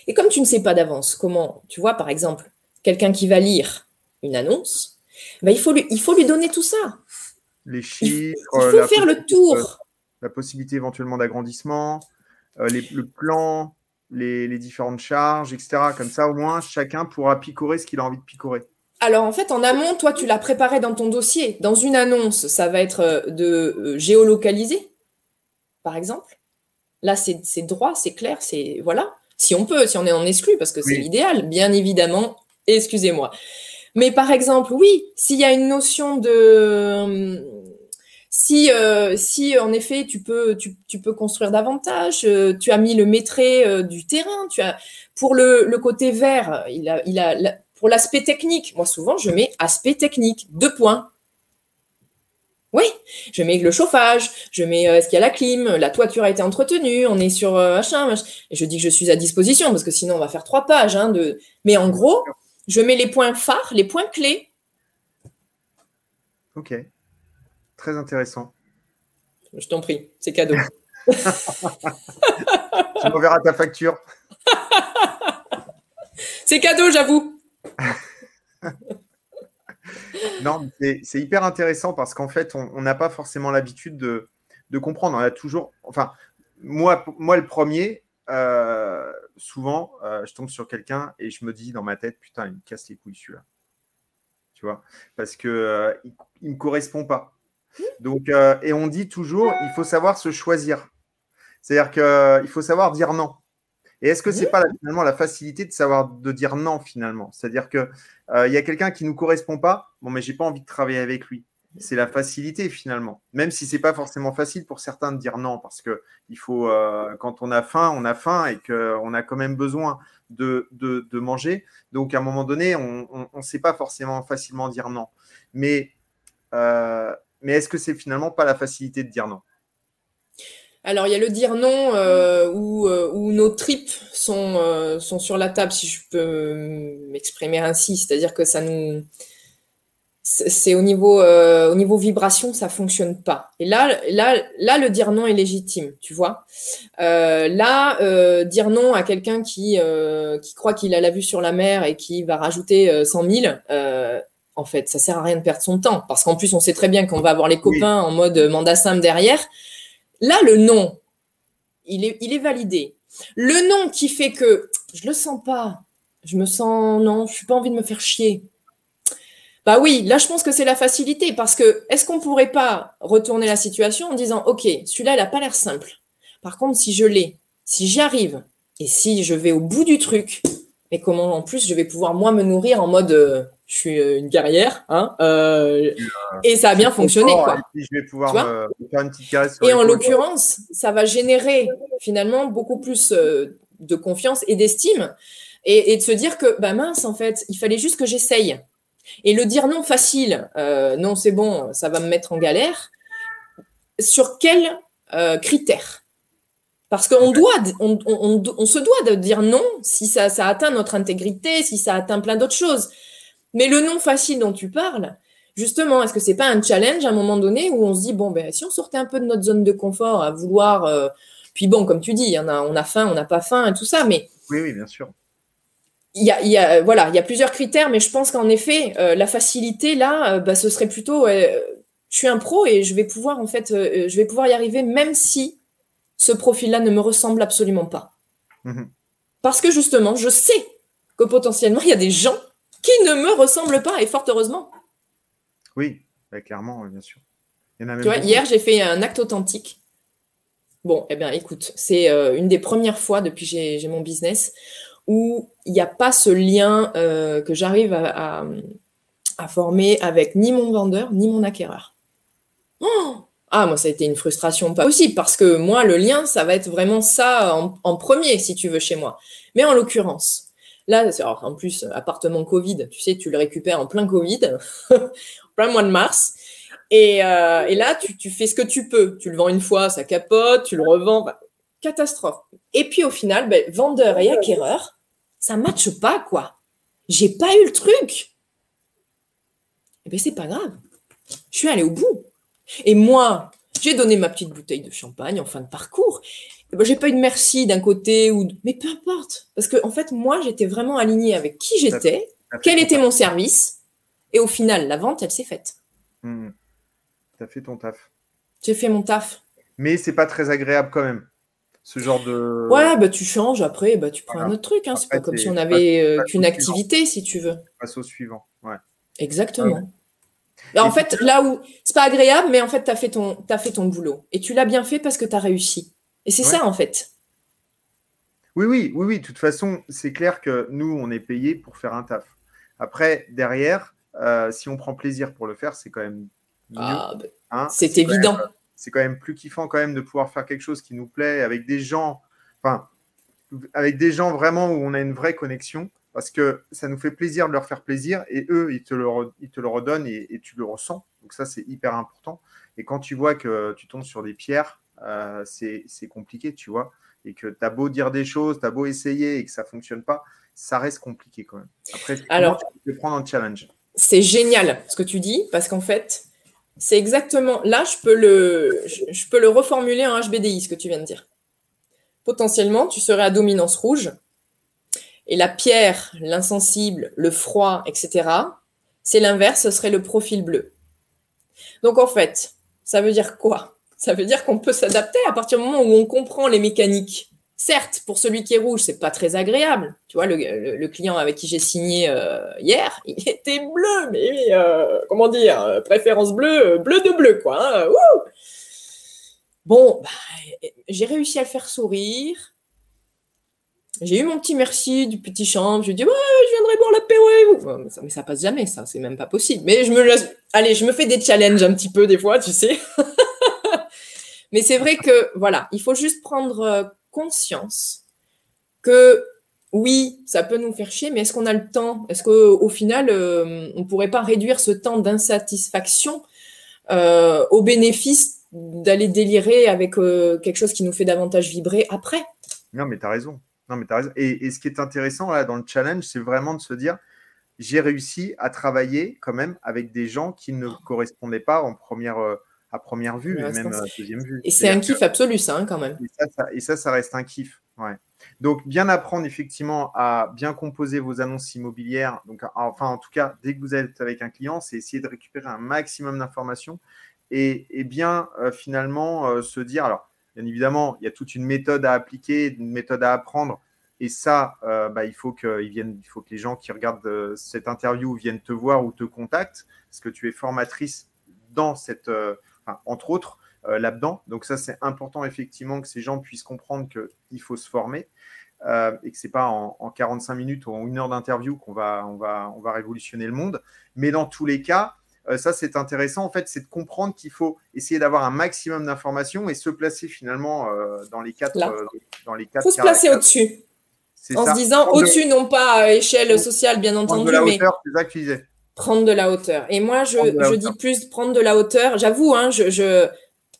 Et comme tu ne sais pas d'avance comment, tu vois, par exemple, quelqu'un qui va lire une annonce, ben il, faut lui, il faut lui donner tout ça. Les chiffres. Il faut, faire le tour. La possibilité éventuellement d'agrandissement, euh, le plan, les, les, différentes charges, etc. Comme ça, au moins, chacun pourra picorer ce qu'il a envie de picorer. Alors en fait, en amont, toi, tu l'as préparé dans ton dossier. Dans une annonce, ça va être euh, de géolocaliser par exemple. Là, c'est droit, c'est clair, c'est voilà. Si on peut, si on est en exclu, parce que c'est l'idéal, bien évidemment. Excusez-moi. Mais par exemple, oui, s'il y a une notion de si, euh, si en effet tu peux, tu, peux construire davantage, euh, tu as mis le maîtrise euh, du terrain, tu as pour le, le côté vert, il a, il a pour l'aspect technique. Moi souvent je mets aspect technique, deux points. Oui, je mets le chauffage, je mets euh, est-ce qu'il y a la clim, la toiture a été entretenue, on est sur euh, machin, Et je dis que je suis à disposition parce que sinon on va faire trois pages. Hein, de... Mais en gros, Je mets les points phares, les points clés. Ok. Très intéressant. Je t'en prie, c'est cadeau. [LAUGHS] [LAUGHS] tu m'enverras ta facture. c'est cadeau, j'avoue. [LAUGHS] non, c'est hyper intéressant parce qu'en fait, on n'a pas forcément l'habitude de, comprendre. On a toujours, enfin, moi, le premier, euh, souvent, euh, je tombe sur quelqu'un et je me dis dans ma tête, putain, il me casse les couilles celui-là. Tu vois, parce que euh, il, me correspond pas. Donc, et on dit toujours, il faut savoir se choisir. C'est-à-dire qu'il faut savoir dire non. Et est-ce que c'est pas finalement la facilité de savoir de dire non finalement? C'est-à-dire que il y a quelqu'un qui nous correspond pas, bon mais j'ai pas envie de travailler avec lui c'est la facilité finalement. Même si c'est pas forcément facile pour certains de dire non, parce que il faut, euh, quand on a faim, on a faim et qu'on a quand même besoin de, de, manger. Donc à un moment donné, on ne sait pas forcément facilement dire non. Mais, euh, mais est-ce que c'est finalement pas la facilité de dire non? Alors, il y a le dire non euh, où, où, nos tripes sont, sont sur la table, si je peux m'exprimer ainsi. C'est-à-dire que ça nous, c'est au niveau euh, au niveau vibration ça fonctionne pas. Et là là là le dire non est légitime tu vois. Euh, là euh, dire non à quelqu'un qui qui croit qu'il a la vue sur la mer et qui va rajouter 100 000 en fait ça sert à rien de perdre son temps. Parce qu'en plus on sait très bien qu'on va avoir les copains en mode mandat simple derrière là le non il est validé. Le non qui fait que je le sens pas. Je me sens non je suis pas envie de me faire chier. Bah oui, là je pense que c'est la facilité parce que est-ce qu'on pourrait pas retourner la situation en disant ok, celui-là il a pas l'air simple. Par contre, si je l'ai, si j'y arrive et si je vais au bout du truc, mais comment en plus je vais pouvoir moi me nourrir en mode euh, je suis euh, une guerrière, hein, euh, et ça a bien fonctionné quoi. Et je vais pouvoir faire une petite caresse. et en l'occurrence, ça va générer finalement beaucoup plus de confiance et d'estime et, et, de se dire que bah mince en fait, il fallait juste que j'essaye. Et le dire non facile, euh, non c'est bon, ça va me mettre en galère, sur quels euh, critères Parce qu'on doit, on, se doit de dire non si ça, ça atteint notre intégrité, si ça atteint plein d'autres choses. Mais le non facile dont tu parles, justement, est-ce que c'est pas un challenge à un moment donné où on se dit bon ben si on sortait un peu de notre zone de confort à vouloir, euh, puis bon comme tu dis, a, on a faim, on n'a pas faim et tout ça, mais oui oui bien sûr il y a, voilà, il y a plusieurs critères, mais je pense qu'en effet, euh, la facilité là, euh, bah, ce serait plutôt, je suis un pro et je vais pouvoir en fait, euh, je vais pouvoir y arriver même si ce profil-là ne me ressemble absolument pas. Mhm. Parce que justement, je sais que potentiellement il y a des gens qui ne me ressemblent pas et fort heureusement. Oui, bah, clairement, bien sûr. tu vois, hier j'ai fait un acte authentique. Bon, eh bien, écoute, c'est une des premières fois depuis que j'ai mon business où il n'y a pas ce lien euh, que j'arrive à, former avec ni mon vendeur ni mon acquéreur. Oh ah, moi, ça a été une frustration pas possible parce que moi, le lien, ça va être vraiment ça en, premier, si tu veux, chez moi. Mais en l'occurrence, là, en plus, appartement Covid, tu sais, tu le récupères en plein Covid, en [LAUGHS] plein mois de mars. Et, euh, là, tu, fais ce que tu peux. Tu le vends une fois, ça capote, tu le revends. catastrophe. Et puis au final, ben, vendeur et acquéreur, ça matche pas, quoi. J'ai pas eu le truc. Eh bien, c'est pas grave. Je suis allée au bout. Et moi, j'ai donné ma petite bouteille de champagne en fin de parcours. Ben, j'ai pas eu de merci d'un côté ou mais peu importe parce que en fait moi j'étais vraiment alignée avec qui j'étais, quel était mon service et au final la vente elle s'est faite. Mmh. Tu as fait ton taf. J'ai fait mon taf. Mais c'est pas très agréable quand même ce genre de. Ouais, bah tu changes après, bah tu prends un autre truc. Hein. C'est pas comme si on avait euh, qu'une activité, si tu veux. Passe au suivant, ouais. Exactement. Bah, en fait, là où c'est pas agréable, mais en fait, tu as, fait ton, as fait ton boulot. Et tu l'as bien fait parce que tu as réussi. Et c'est ça, en fait. Oui, oui, oui, oui. De toute façon, c'est clair que nous, on est payé pour faire un taf. Après, derrière, euh, si on prend plaisir pour le faire, c'est quand même. Ah, bah, hein. c'est évident c'est quand même plus kiffant quand même de pouvoir faire quelque chose qui nous plaît avec des gens, enfin, avec des gens vraiment où on a une vraie connexion, parce que ça nous fait plaisir de leur faire plaisir et eux, ils te le, ils te le redonnent et, tu le ressens. Donc ça, c'est hyper important. Et quand tu vois que tu tombes sur des pierres, euh, c'est compliqué, tu vois. et que tu as beau dire des choses, tu as beau essayer et que ça ne fonctionne pas, ça reste compliqué quand même. Après, Alors, tu peux prendre un challenge? C'est génial ce que tu dis, parce qu'en fait, c'est exactement. Là, je peux, le, je peux le reformuler en HBDI, ce que tu viens de dire. Potentiellement, tu serais à dominance rouge, et la pierre, l'insensible, le froid, etc., c'est l'inverse, ce serait le profil bleu. Donc en fait, ça veut dire quoi? Ça veut dire qu'on peut s'adapter à partir du moment où on comprend les mécaniques. Certes, pour celui qui est rouge, c'est pas très agréable. Tu vois, le, client avec qui j'ai signé euh, hier, [LAUGHS] il était bleu, mais euh, comment dire, euh, préférence bleue, bleu de bleu, quoi. Hein, bon, bah, j'ai réussi à le faire sourire. J'ai eu mon petit merci du petit champ. Je lui ai dit, ouais, je viendrai boire l'apéro. Mais ça, mais ça passe jamais, ça. C'est même pas possible. Mais je me laisse. Allez, je me fais des challenges un petit peu des fois, tu sais. [LAUGHS] mais c'est vrai que, voilà, il faut juste prendre euh, conscience que oui, ça peut nous faire chier, mais est-ce qu'on a le temps? Est-ce qu'au final, euh, on ne pourrait pas réduire ce temps d'insatisfaction euh, au bénéfice d'aller délirer avec quelque chose qui nous fait davantage vibrer après? Non, mais tu as raison. Non, mais raison. Et, ce qui est intéressant là, dans le challenge, c'est vraiment de se dire j'ai réussi à travailler quand même avec des gens qui ne correspondaient pas en première, à première vue, et même à deuxième vue. Et c'est un kiff absolu, ça, hein, quand même. Et ça, ça, reste un kiff. Ouais. Donc, bien apprendre effectivement à bien composer vos annonces immobilières. Donc, enfin, en tout cas, dès que vous êtes avec un client, c'est essayer de récupérer un maximum d'informations et, bien euh, finalement euh, se dire alors, Bien évidemment, il y a toute une méthode à appliquer, une méthode à apprendre. Et ça, euh, bah, il, faut que, viennent, il faut que les gens qui regardent cette interview viennent te voir ou te contactent, parce que tu es formatrice dans cette, euh, entre autres, là-dedans. Donc ça, c'est important effectivement que ces gens puissent comprendre qu'il faut se former et que ce n'est pas en, en, 45 minutes ou en une heure d'interview qu'on va, on va, on va révolutionner le monde. Mais dans tous les cas, euh, ça, c'est intéressant. En fait, c'est de comprendre qu'il faut essayer d'avoir un maximum d'informations et se placer finalement euh, dans les quatre. Euh, dans les quatre. Il faut se placer au-dessus. En se disant au-dessus, non pas à échelle sociale, bien entendu, de la mais hauteur, c'est ça que tu disais. Prendre de la hauteur. Et moi, je, je dis plus prendre de la hauteur. J'avoue, hein, je, je,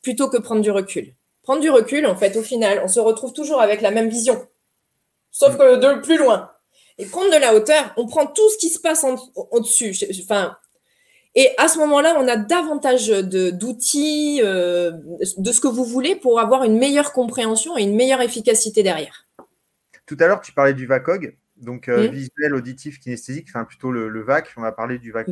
plutôt que prendre du recul. Prendre du recul, en fait, au final, on se retrouve toujours avec la même vision, sauf mm. que de plus loin. Et prendre de la hauteur, on prend tout ce qui se passe au-dessus. Enfin, et à ce moment-là, on a davantage d'outils, euh, de ce que vous voulez pour avoir une meilleure compréhension et une meilleure efficacité derrière. Tout à l'heure, tu parlais du VACOG, donc euh, visuel, auditif, kinesthésique, enfin plutôt le, VAC. On va parler du VAC,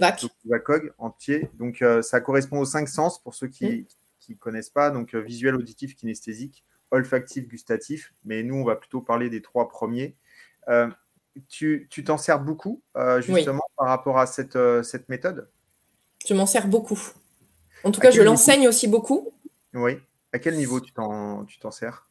VACOG entier. Donc euh, ça correspond aux cinq sens pour ceux qui ne connaissent pas. Donc visuel, auditif, kinesthésique, olfactif, gustatif. Mais nous, on va plutôt parler des trois premiers. tu t'en sers beaucoup justement par rapport à cette, cette méthode? Je m'en sers beaucoup. En tout cas, je l'enseigne aussi beaucoup. Oui. À quel niveau tu t'en sers?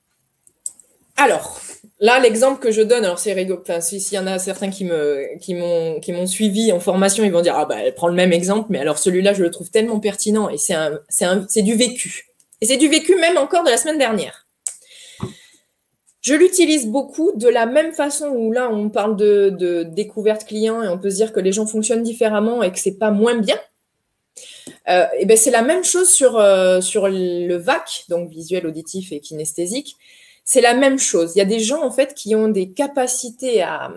Alors, là, l'exemple que je donne, alors c'est rigolo. Enfin, s'il y en a certains qui m'ont, suivi en formation, ils vont dire ah bah elle prend le même exemple, mais alors celui-là, je le trouve tellement pertinent et c'est du vécu. Et c'est du vécu même encore de la semaine dernière. Je l'utilise beaucoup de la même façon où là, on parle de, de découverte client et on peut se dire que les gens fonctionnent différemment et que c'est pas moins bien. Euh, et ben c'est la même chose sur, euh, sur le VAC, donc visuel, auditif et kinesthésique. C'est la même chose. Il y a des gens en fait qui ont des capacités à,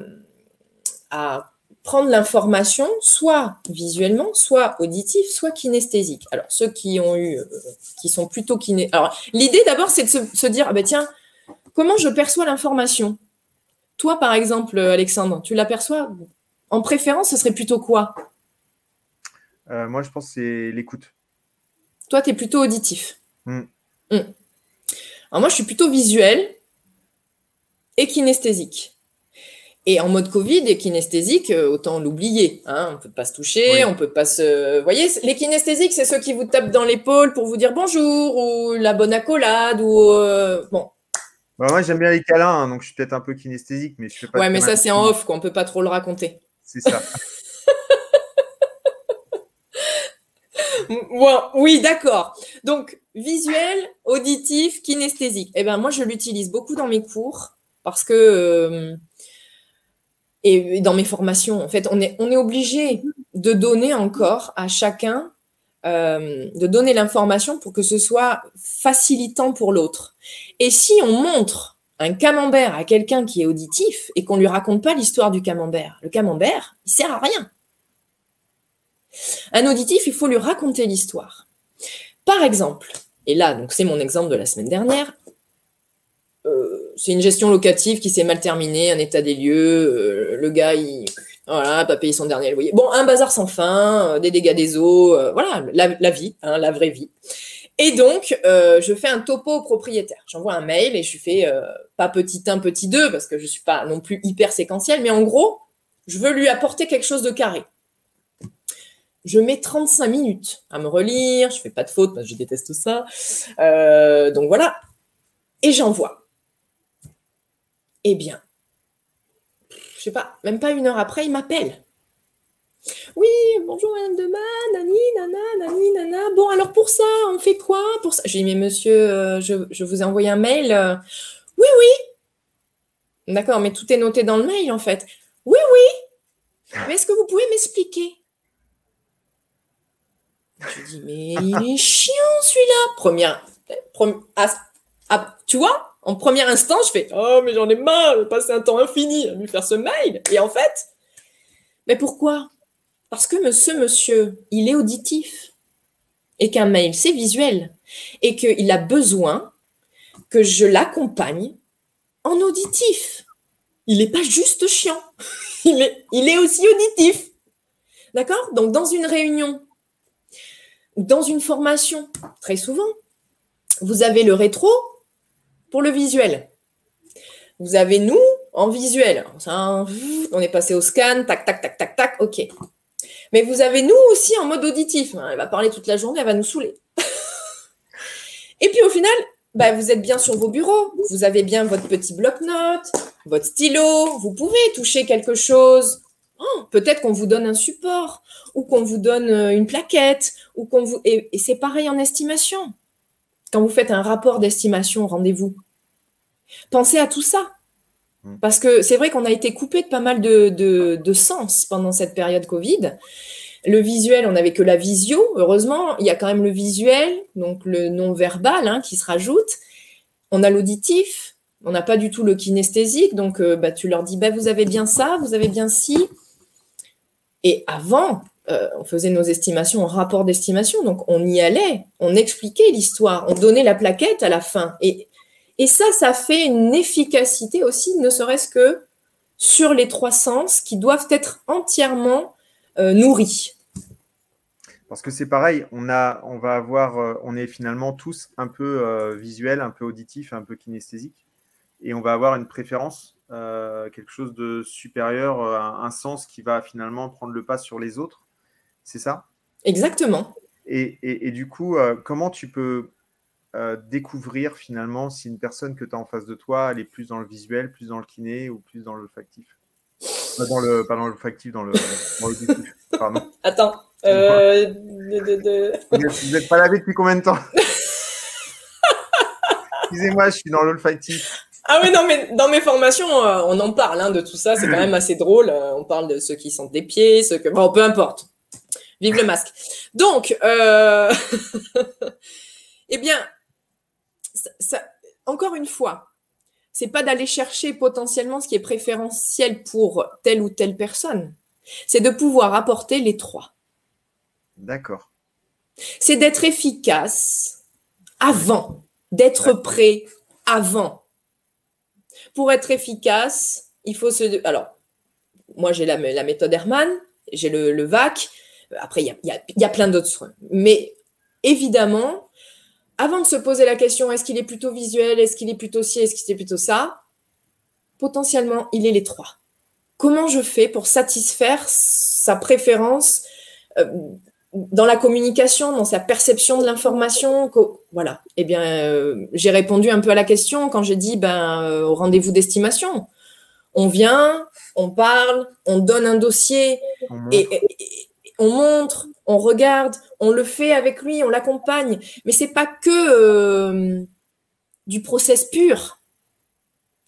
à prendre l'information soit visuellement, soit auditif, soit kinesthésique. Alors ceux qui ont eu, euh, qui sont plutôt kiné. Alors l'idée d'abord c'est de se, dire ah ben tiens comment je perçois l'information? Toi par exemple Alexandre, tu l'aperçois? En préférence ce serait plutôt quoi? Euh, moi, je pense que c'est l'écoute. Toi, tu es plutôt auditif. Hmm. Hmm. Alors moi, je suis plutôt visuel et kinesthésique. Et en mode Covid et kinesthésique, euh, autant l'oublier. Hein. On ne peut pas se toucher, on on peut pas se. Vous voyez, les kinesthésiques, c'est ceux qui vous tapent dans l'épaule pour vous dire bonjour ou la bonne accolade ou. Euh, bon. Bah, moi, j'aime bien les câlins, hein, donc je suis peut-être un peu kinesthésique, mais je fais pas. Ouais, mais ça, c'est en off, quoi. On peut pas trop le raconter. C'est ça. [LAUGHS] [LAUGHS] oui, d'accord. Donc, visuel, auditif, kinesthésique. Eh bien, moi, je l'utilise beaucoup dans mes cours parce que. Euh, et dans mes formations, en fait, on est, obligé de donner encore à chacun, euh, de donner l'information pour que ce soit facilitant pour l'autre. Et si on montre un camembert à quelqu'un qui est auditif et qu'on lui raconte pas l'histoire du camembert, le camembert, il sert à rien. Un auditif, il faut lui raconter l'histoire. Par exemple, et là, donc c'est mon exemple de la semaine dernière, euh, c'est une gestion locative qui s'est mal terminée, un état des lieux, euh, le gars, il voilà, pas payé son dernier loyer. Bon, un bazar sans fin, euh, des dégâts des eaux, voilà, la, vie, hein, la vraie vie. Et donc, je fais un topo au propriétaire. J'envoie un mail et je fais pas petit 1, petit 2, parce que je ne suis pas non plus hyper séquentiel, mais en gros, je veux lui apporter quelque chose de carré. Je mets 35 minutes à me relire, je fais pas de faute parce que je déteste ça. donc voilà. Et j'envoie. Eh bien, je sais pas, même pas une heure après, il m'appelle. Oui, bonjour Madame Deman, nani, nana, nani, nana. Bon, alors pour ça, on fait quoi pour ça? J'ai dit, mais monsieur, euh, je, vous ai envoyé un mail. Euh. oui, oui. D'accord, mais tout est noté dans le mail en fait. Oui, oui. Mais est-ce que vous pouvez m'expliquer? Je dis, mais il est chiant celui-là. Première, tu vois en premier instant, je fais Oh, mais j'en ai marre de passer un temps infini à lui faire ce mail. Et en fait, mais pourquoi? Parce que ce monsieur, il est auditif. Et qu'un mail, c'est visuel. Et qu'il a besoin que je l'accompagne en auditif. Il n'est pas juste chiant. [LAUGHS] Il est, il est aussi auditif. D'accord? Donc, dans une réunion, dans une formation, très souvent, vous avez le rétro pour le visuel, vous avez nous en visuel. on est passé au scan, tac, tac, tac, tac, tac, ok. Mais vous avez nous aussi en mode auditif. Hein. Elle va parler toute la journée, elle va nous saouler. [LAUGHS] Et puis au final, bah, vous êtes bien sur vos bureaux, vous avez bien votre petit bloc-notes, votre stylo, vous pouvez toucher quelque chose. Oh, peut-être qu'on vous donne un support, ou qu'on vous donne euh, une plaquette, ou qu'on vous. et c'est pareil en estimation quand vous faites un rapport d'estimation, rendez-vous, pensez à tout ça. Hmm. Parce que c'est vrai qu'on a été coupé de pas mal de, sens pendant cette période Covid. Le visuel, on n'avait que la visio. Heureusement, il y a quand même le visuel, donc le non-verbal hein, qui se rajoute. On a l'auditif, on n'a pas du tout le kinesthésique. Donc, euh, bah, tu leur dis, bah, vous avez bien ça, vous avez bien ci. Et avant, euh, on faisait nos estimations en rapport d'estimation, donc on y allait, on expliquait l'histoire, on donnait la plaquette à la fin. Et, ça, ça fait une efficacité aussi, ne serait-ce que sur les trois sens qui doivent être entièrement euh, nourris. Parce que c'est pareil, on, a, on va avoir, euh, on est finalement tous un peu visuel, un peu auditif, un peu kinesthésique, et on va avoir une préférence, quelque chose de supérieur, un sens qui va finalement prendre le pas sur les autres c'est ça? Exactement. Et, du coup, euh, comment tu peux euh, découvrir finalement si une personne que tu as en face de toi, elle est plus dans le visuel, plus dans le kiné ou plus dans le factif pas dans le, pas dans le factif, dans le, Pardon. Attends. Euh, vous n'êtes pas lavé depuis combien de temps? [LAUGHS] Excusez-moi, je suis dans l'olfactif. Ah oui, non, mais dans mes formations, on en parle hein, de tout ça. C'est quand même assez drôle. On parle de ceux qui sentent des pieds, ceux que. Bon, peu importe. Vive le masque. Donc, euh... [LAUGHS] eh bien, ça, encore une fois, c'est pas d'aller chercher potentiellement ce qui est préférentiel pour telle ou telle personne. C'est de pouvoir apporter les trois. D'accord. C'est d'être efficace avant, d'être prêt avant. Pour être efficace, il faut se. Alors, moi, j'ai la, méthode Herman, j'ai le, VAC, après, il y a, plein d'autres Mais évidemment, avant de se poser la question, est-ce qu'il est plutôt visuel, est-ce qu'il est plutôt ci, est-ce qu'il est plutôt ça, potentiellement, il est les trois. Comment je fais pour satisfaire sa préférence euh, dans la communication, dans sa perception de l'information Voilà. Eh bien, euh, j'ai répondu un peu à la question quand j'ai dit ben, euh, au rendez-vous d'estimation. On vient, on parle, on donne un dossier et, on montre, on regarde, on le fait avec lui, on l'accompagne. Mais c'est pas que euh, du process pur.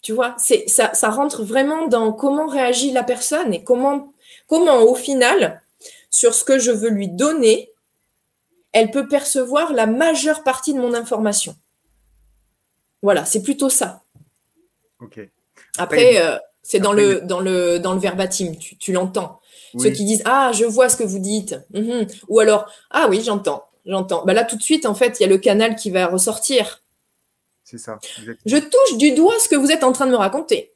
Tu vois, c'est ça, ça rentre vraiment dans comment réagit la personne et comment, comment au final, sur ce que je veux lui donner, elle peut percevoir la majeure partie de mon information. Voilà, c'est plutôt ça. Ok. Après, euh, c'est dans le, dans, le, dans le verbatim, tu, tu l'entends. Ceux qui disent Ah, je vois ce que vous dites. Mhm. Ou alors Ah oui, j'entends. J'entends. Bah là, tout de suite, en fait, il y a le canal qui va ressortir. C'est ça. Je touche du doigt ce que vous êtes en train de me raconter.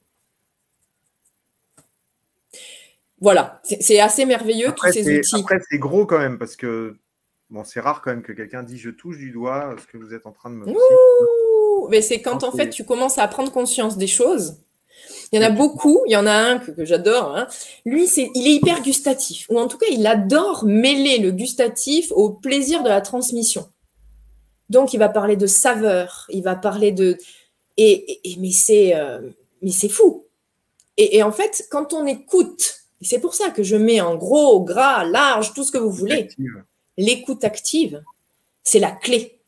Voilà, c'est assez merveilleux tous ces outils. Après, c'est gros quand même parce que bon, c'est rare quand même que quelqu'un dise je touche du doigt ce que vous êtes en train de me. Ouh, mais c'est quand en fait tu commences à prendre conscience des choses. Il y en a beaucoup. Il y en a un que, j'adore. Hein. Lui, c'est, il est hyper gustatif, ou en tout cas, il adore mêler le gustatif au plaisir de la transmission. Donc, il va parler de saveur. Il va parler de et, mais c'est euh, mais c'est fou. Et, et en fait, quand on écoute c'est pour ça que je mets en gros, gras, large, tout ce que vous voulez. L'écoute active, c'est la clé.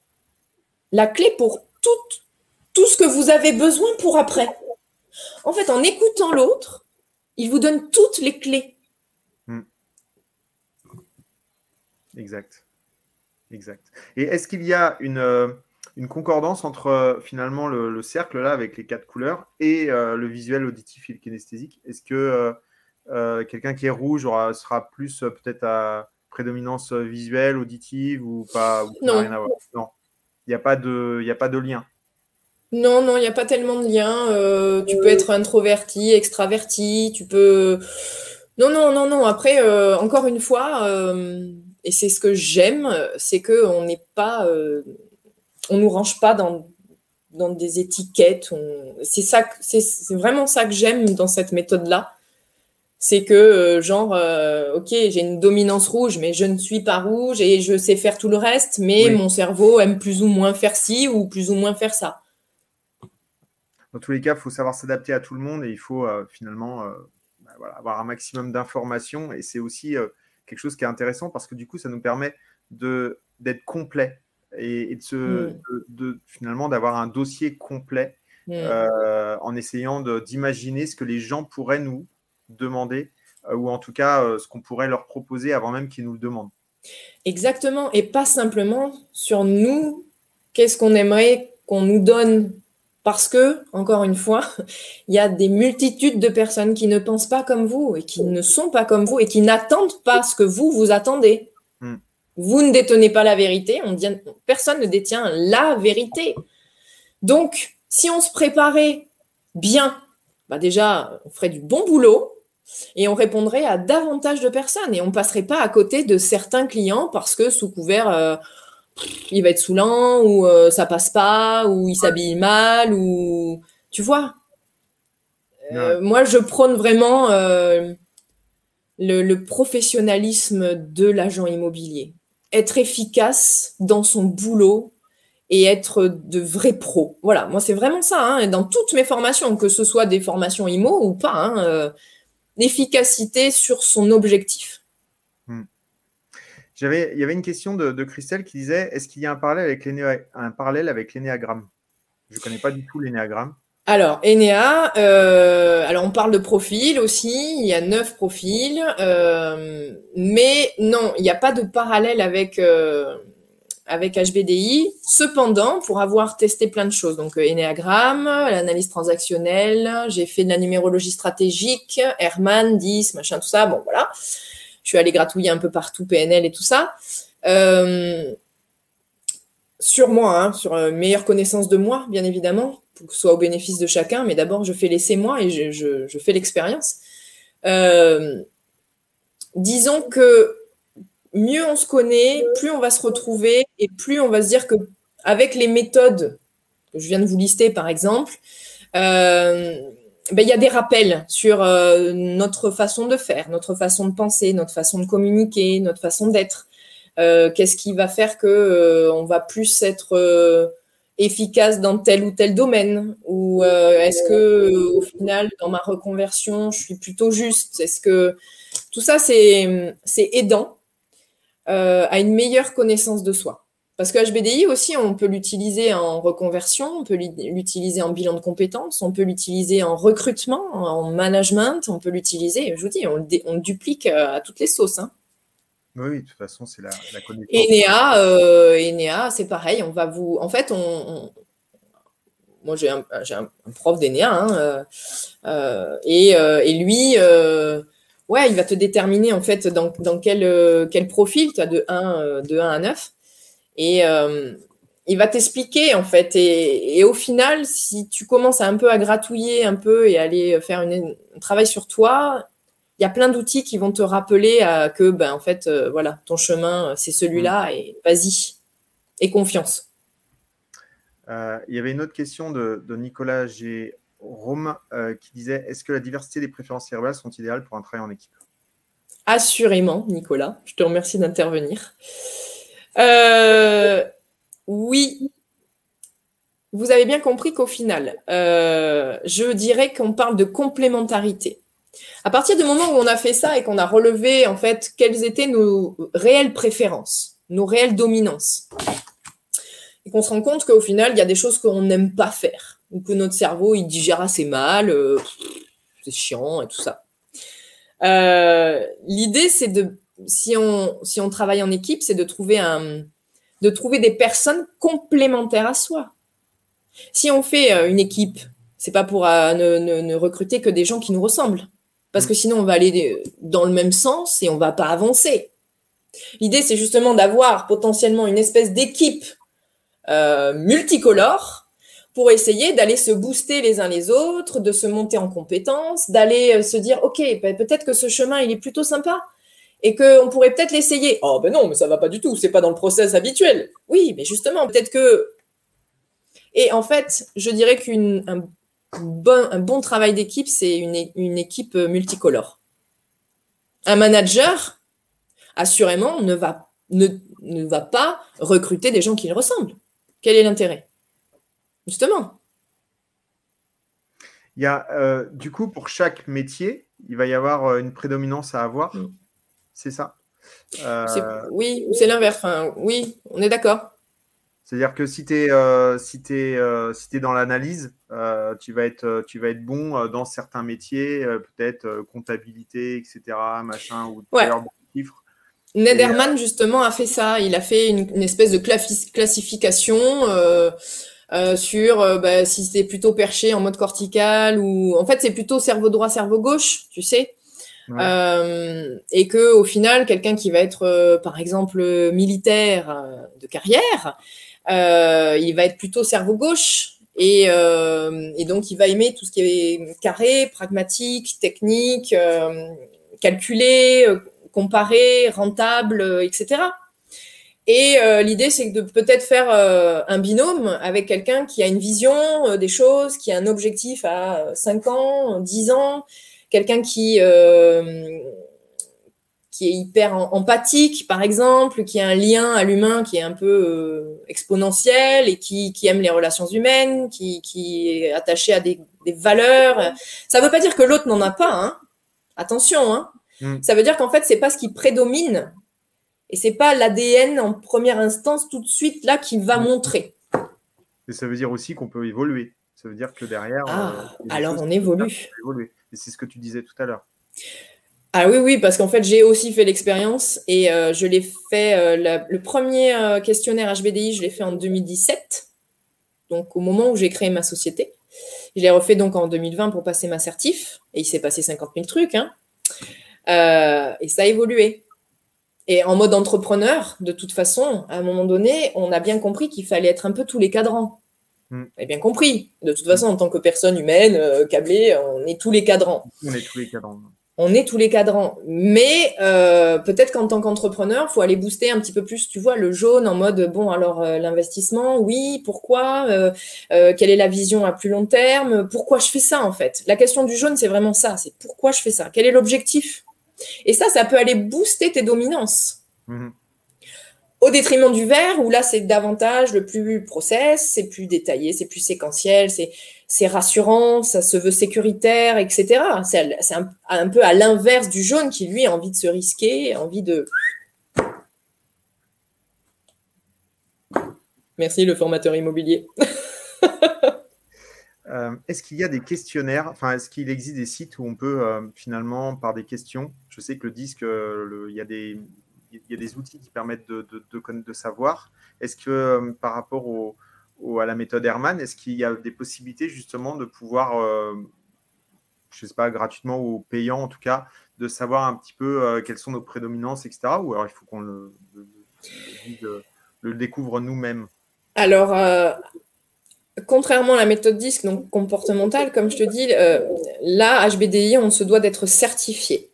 La clé pour tout, tout ce que vous avez besoin pour après. En fait, en écoutant l'autre, il vous donne toutes les clés. Hmm. Exact. Exact. Et est-ce qu'il y a une, euh, une concordance entre euh, finalement le, cercle là avec les quatre couleurs et euh, le visuel auditif et kinesthésique? Est-ce que euh, quelqu'un qui est rouge sera plus euh, peut-être à prédominance euh, visuelle, auditive ou pas Non. Non. Il n'y a, pas de, a pas de lien. Non, non, il n'y a pas tellement de lien. tu peux être introverti, extraverti, tu peux. Non, non, non, non. Après, encore une fois, et c'est ce que j'aime, c'est qu'on n'est pas. on nous range pas dans, dans des étiquettes. C'est ça, c'est vraiment ça que j'aime dans cette méthode-là c'est que euh, genre euh, ok j'ai une dominance rouge mais je ne suis pas rouge et je sais faire tout le reste mais mon cerveau aime plus ou moins faire ci ou plus ou moins faire ça dans tous les cas il faut savoir s'adapter à tout le monde et il faut euh, finalement bah, avoir un maximum d'informations et c'est aussi quelque chose qui est intéressant parce que du coup ça nous permet de d'être complet et, de, se, mm. de, finalement d'avoir un dossier complet mm. en essayant d'imaginer ce que les gens pourraient nous demander, euh, ou en tout cas euh, ce qu'on pourrait leur proposer avant même qu'ils nous le demandent. Exactement, et pas simplement sur nous, qu'est-ce qu'on aimerait qu'on nous donne parce que, encore une fois, [LAUGHS] il y a des multitudes de personnes qui ne pensent pas comme vous et qui ne sont pas comme vous et qui n'attendent pas ce que vous, vous attendez. Hmm. Vous ne détenez pas la vérité, on dit, personne ne détient la vérité. Donc, si on se préparait bien, bah déjà, on ferait du bon boulot, et on répondrait à davantage de personnes et on ne passerait pas à côté de certains clients parce que sous couvert euh, il va être saoulant ou euh, ça passe pas ou il s'habille mal ou tu vois. Euh, moi je prône vraiment le, professionnalisme de l'agent immobilier. Être efficace dans son boulot et être de vrais pros. Voilà. Moi c'est vraiment ça hein, dans toutes mes formations que ce soit des formations IMO ou pas hein, efficacité sur son objectif. Hmm. J'avais, il y avait une question de, Christelle qui disait est-ce qu'il y a un parallèle avec un parallèle avec l'énéagramme? Je ne connais pas du tout l'énéagramme. Alors, Enéa, euh, alors on parle de profil aussi, il y a neuf profils, euh, mais non, il n'y a pas de parallèle avec, euh, avec HBDI. Cependant, pour avoir testé plein de choses, donc euh, Enneagram, l'analyse transactionnelle, j'ai fait de la numérologie stratégique, Herman, 10, machin, tout ça, bon voilà. Je suis allée gratouiller un peu partout, PNL et tout ça. Euh, sur moi, hein, sur euh, meilleure connaissance de moi, bien évidemment, pour que ce soit au bénéfice de chacun, mais d'abord, je fais laisser moi et je fais l'expérience. disons que mieux on se connaît, plus on va se retrouver et plus on va se dire que avec les méthodes que je viens de vous lister par exemple, euh, ben, il y a des rappels sur euh, notre façon de faire, notre façon de penser, notre façon de communiquer, notre façon d'être. Euh, qu'est-ce qui va faire que on va plus être efficace dans tel ou tel domaine? Ou est-ce que au final, dans ma reconversion, je suis plutôt juste? Est-ce que tout ça, c'est aidant euh, à une meilleure connaissance de soi. Parce que HBDI aussi, on peut l'utiliser en reconversion, on peut l'utiliser en bilan de compétences, on peut l'utiliser en recrutement, en management, on peut l'utiliser, je vous dis, on le, duplique euh, à toutes les sauces. Hein. Oui, de toute façon, c'est la, la connaissance. Enea, euh, c'est pareil, on va vous. En fait, on, moi j'ai un, un, prof d'ENEA, hein, et, et, lui, ouais, il va te déterminer en fait dans, dans quel, quel profil tu as de 1, de 1 à 9. Et il va t'expliquer en fait. Et, au final, si tu commences à un peu à gratouiller un peu et aller faire une, un travail sur toi, il y a plein d'outils qui vont te rappeler que ben en fait euh, voilà ton chemin c'est celui-là mm. et vas-y et confiance. Euh, il y avait une autre question de, Nicolas G. Rome euh, qui disait est-ce que la diversité des préférences cérébrales sont idéales pour un travail en équipe? Assurément, Nicolas. Je te remercie d'intervenir. oui, vous avez bien compris qu'au final, je dirais qu'on parle de complémentarité. À partir du moment où on a fait ça et qu'on a relevé en fait quelles étaient nos réelles préférences, nos réelles dominances, et qu'on se rend compte qu'au final, il y a des choses qu'on n'aime pas faire, ou que notre cerveau, il digère assez mal, euh, c'est chiant et tout ça. Euh, l'idée, c'est de, si on, si on travaille en équipe, c'est de trouver un, de trouver des personnes complémentaires à soi. Si on fait euh, une équipe, c'est pas pour ne recruter que des gens qui nous ressemblent. Parce que sinon, on va aller dans le même sens et on va pas avancer. L'idée, c'est justement d'avoir potentiellement une espèce d'équipe euh, multicolore pour essayer d'aller se booster les uns les autres, de se monter en compétences, d'aller euh, se dire, OK, ben, peut-être que ce chemin, il est plutôt sympa et qu'on pourrait peut-être l'essayer. Oh, ben non, mais ça va pas du tout, c'est pas dans le process habituel. Oui, mais justement, peut-être que... Et en fait, je dirais qu'un bon, travail d'équipe, c'est une, équipe multicolore. Un manager, assurément, ne va, ne, va pas recruter des gens qui le ressemblent. Quel est l'intérêt? Justement. Il y a, euh, du coup, pour chaque métier, il va y avoir euh, une prédominance à avoir. Mm. C'est ça? Euh, Oui, c'est l'inverse. oui, on est d'accord. C'est-à-dire que si tu es, euh, si si dans l'analyse, tu, vas être, tu vas être bon dans certains métiers, peut-être comptabilité, etc., machin, ou ouais. chiffres. Nederman, justement, a fait ça. Il a fait une, espèce de classification sur bah, si c'était plutôt perché en mode cortical ou. En fait, c'est plutôt cerveau droit, cerveau gauche, tu sais. et que au final, quelqu'un qui va être, par exemple, militaire de carrière, euh, il va être plutôt cerveau gauche. Euh, et, donc, il va aimer tout ce qui est carré, pragmatique, technique, euh, calculé, comparé, rentable, etc. Et l'idée, c'est de peut-être faire un binôme avec quelqu'un qui a une vision des choses, qui a un objectif à 5 ans, 10 ans, quelqu'un qui, qui est hyper empathique, par exemple, qui a un lien à l'humain qui est un peu euh, exponentiel et qui, qui, aime les relations humaines, qui, qui est attaché à des, des valeurs. Ça ne veut pas dire que l'autre n'en a pas, hein. Attention, hein. Mm. Ça veut dire qu'en fait, c'est pas ce qui prédomine et c'est pas l'ADN en première instance tout de suite là qui va montrer. Et ça veut dire aussi qu'on peut évoluer. Ça veut dire que derrière. Ah, euh, alors on évolue. Et c'est ce que tu disais tout à l'heure. Ah oui, oui, parce qu'en fait, j'ai aussi fait l'expérience et euh, je l'ai fait, euh, le premier questionnaire HBDI, je l'ai fait en 2017, donc au moment où j'ai créé ma société. Je l'ai refait donc en 2020 pour passer ma certif et il s'est passé 50 000 trucs. Hein. et ça a évolué. Et en mode entrepreneur, de toute façon, à un moment donné, on a bien compris qu'il fallait être un peu tous les cadrans. Mm. Vous avez bien compris. De toute façon, en tant que personne humaine, câblée, on est tous les cadrans. On est tous les cadrans on est tous les cadrans. Mais euh, peut-être qu'en tant qu'entrepreneur, faut aller booster un petit peu plus, tu vois, le jaune en mode bon alors euh, l'investissement, oui, pourquoi, euh, quelle est la vision à plus long terme, pourquoi je fais ça en fait? La question du jaune, c'est vraiment ça, c'est pourquoi je fais ça, quel est l'objectif? Et ça, ça peut aller booster tes dominances. Mm-hmm au détriment du vert, où là, c'est davantage le plus process, c'est plus détaillé, c'est plus séquentiel, c'est rassurant, ça se veut sécuritaire, etc. C'est un, peu à l'inverse du jaune qui, lui, a envie de se risquer, a envie de... Merci, le formateur immobilier. [LAUGHS] Euh, est-ce qu'il y a des questionnaires, enfin, est-ce qu'il existe des sites où on peut euh, finalement, par des questions, je sais que le disque, euh, il y a des il y a des outils qui permettent de, de, de, savoir. Est-ce que par rapport au, à la méthode Herman, est-ce qu'il y a des possibilités justement de pouvoir, je ne sais pas, gratuitement ou payant en tout cas, de savoir un petit peu quelles sont nos prédominances, etc. Ou alors il faut qu'on le, découvre nous-mêmes? Alors, contrairement à la méthode DISC, donc comportementale, comme je te dis, là, HBDI, on se doit d'être certifié.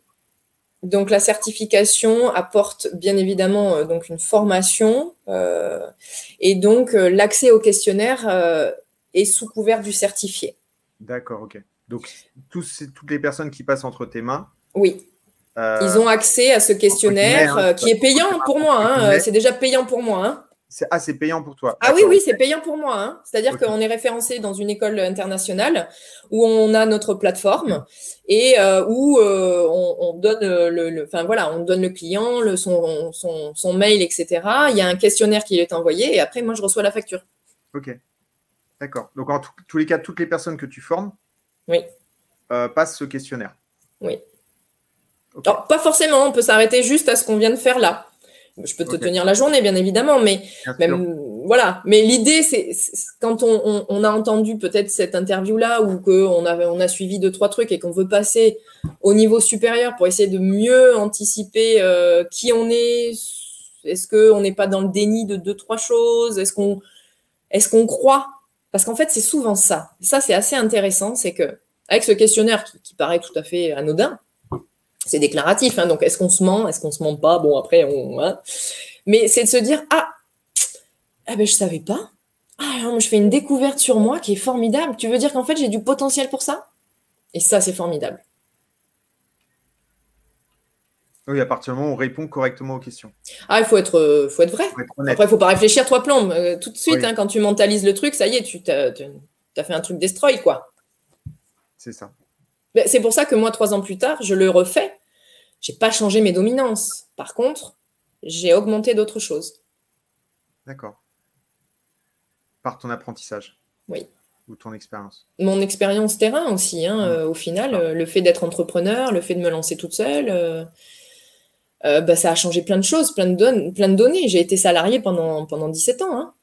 Donc la certification apporte bien évidemment euh, donc une formation euh, et donc euh, l'accès au questionnaire est sous couvert du certifié. D'accord, ok. Donc tous, toutes les personnes qui passent entre tes mains. Oui. Ils ont accès à ce questionnaire qui est payant pour moi. Hein, c'est déjà payant pour moi. Hein. Ah, c'est payant pour toi. Ah oui, oui, c'est payant pour moi. Hein. C'est-à-dire qu'on est référencé dans une école internationale où on a notre plateforme et euh, où euh, on, donne le, enfin voilà, on donne le client, le, son, son, mail, etc. Il y a un questionnaire qui est envoyé et après, moi, je reçois la facture. Ok. D'accord. Donc, en tous les cas, toutes les personnes que tu formes oui. Euh, passent ce questionnaire. Oui. Alors, pas forcément, on peut s'arrêter juste à ce qu'on vient de faire là. Je peux te tenir la journée, bien évidemment, mais même, voilà. Mais l'idée, c'est quand on, a entendu peut-être cette interview-là ou qu'on a, on a suivi deux, trois trucs et qu'on veut passer au niveau supérieur pour essayer de mieux anticiper euh, qui on est, est-ce qu'on n'est pas dans le déni de deux, trois choses? Est-ce qu'on est qu'on croit? Parce qu'en fait, c'est souvent ça. Ça, c'est assez intéressant, c'est que avec ce questionnaire qui paraît tout à fait anodin, c'est déclaratif, hein, donc est-ce qu'on se ment, est-ce qu'on se ment pas? Bon, après, on. Hein. Mais c'est de se dire Ah, ah ben, je savais pas. Ah, je fais une découverte sur moi qui est formidable. Tu veux dire qu'en fait, j'ai du potentiel pour ça? Et ça, c'est formidable. Oui, à partir du moment où on répond correctement aux questions. Ah, il faut être, euh, faut être vrai. Après, il faut pas réfléchir trois plombes. Euh, tout de suite, hein, quand tu mentalises le truc, ça y est, tu as, fait un truc destroy, quoi. C'est ça. Ben, c'est pour ça que moi, trois ans plus tard, je le refais. J'ai pas changé mes dominances. Par contre, j'ai augmenté d'autres choses. D'accord. Par ton apprentissage. Oui. Ou ton expérience. Mon expérience terrain aussi. Hein, euh, au final, euh, le fait d'être entrepreneur, le fait de me lancer toute seule, euh, bah, ça a changé plein de choses, plein de, plein de données. J'ai été salarié pendant, pendant 17 ans. Hein.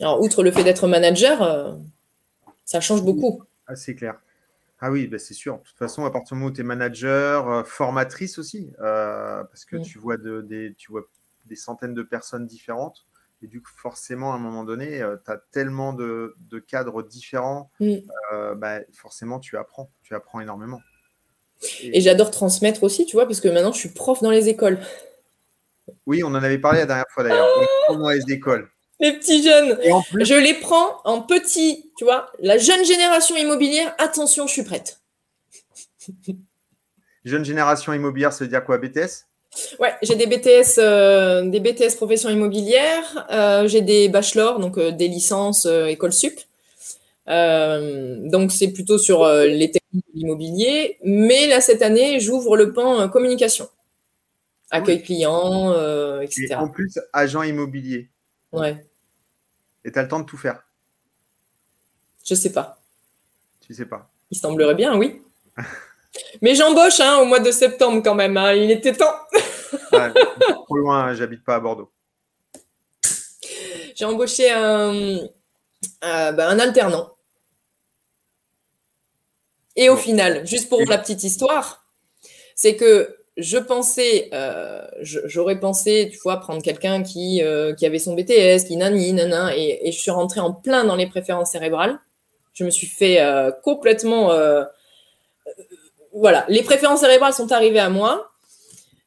Alors, outre le fait d'être manager, ça change beaucoup. Ah, c'est clair. Ah oui, bah, c'est sûr. De toute façon, à partir du moment où tu es manager, euh, formatrice aussi, euh, parce que tu, vois des, tu vois des centaines de personnes différentes. Et du coup, forcément, à un moment donné, euh, tu as tellement de, cadres différents, bah, forcément, tu apprends. Tu apprends énormément. Et, j'adore transmettre aussi, tu vois, parce que maintenant, je suis prof dans les écoles. Oui, on en avait parlé la dernière fois d'ailleurs. dans les écoles les petits jeunes. Je les prends en petit, tu vois. La jeune génération immobilière, attention, je suis prête. [LAUGHS] jeune génération immobilière, ça veut dire quoi BTS Ouais, j'ai des BTS, euh, des BTS profession immobilière, euh, j'ai des bachelors, donc euh, des licences école sup. donc c'est plutôt sur les techniques de l'immobilier, mais là cette année j'ouvre le pan communication, accueil client, etc. Et en plus agent immobilier. Ouais. Et tu as le temps de tout faire Je sais pas. Tu sais pas. Il semblerait bien, oui. [LAUGHS] Mais j'embauche hein, au mois de septembre quand même. Hein. Il était temps. [LAUGHS] trop loin, hein, j'habite pas à Bordeaux. J'ai embauché un, euh, bah, un alternant. Et au final, juste pour la petite histoire, c'est que je pensais, euh, j'aurais pensé, tu vois, prendre quelqu'un qui, euh, qui avait son BTS, qui nani, nana, et, et, je suis rentrée en plein dans les préférences cérébrales. Je me suis fait euh, complètement. voilà, les préférences cérébrales sont arrivées à moi.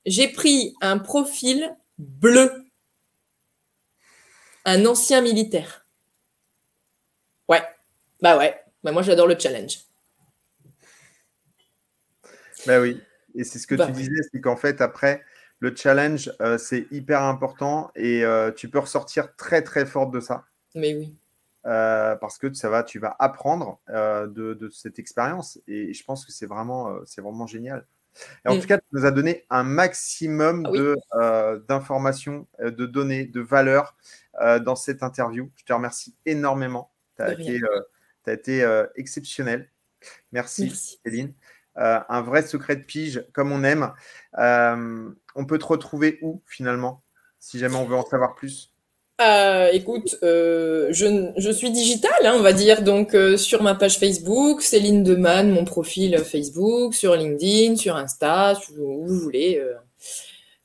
J'ai pris un profil bleu, un ancien militaire. Ouais, bah ouais, bah moi j'adore le challenge. Bah oui. Et c'est ce que bah tu disais, c'est qu'en fait, après, le challenge, euh, c'est hyper important et euh, tu peux ressortir très, très fort de ça. Mais oui. Euh, parce que ça va, tu vas apprendre de, cette expérience et je pense que c'est vraiment, c'est vraiment génial. Et en mm. tout cas, tu nous as donné un maximum ah de d'informations, de données, de valeurs dans cette interview. Je te remercie énormément. Tu as, été, été exceptionnel. Merci, Merci. Céline. Euh, un vrai secret de pige comme on aime. Euh, on peut te retrouver où finalement, si jamais on veut en savoir plus? Euh, écoute, je, je suis digitale, hein, on va dire, donc sur ma page Facebook, Céline Deman, mon profil Facebook, sur LinkedIn, sur Insta, où vous voulez,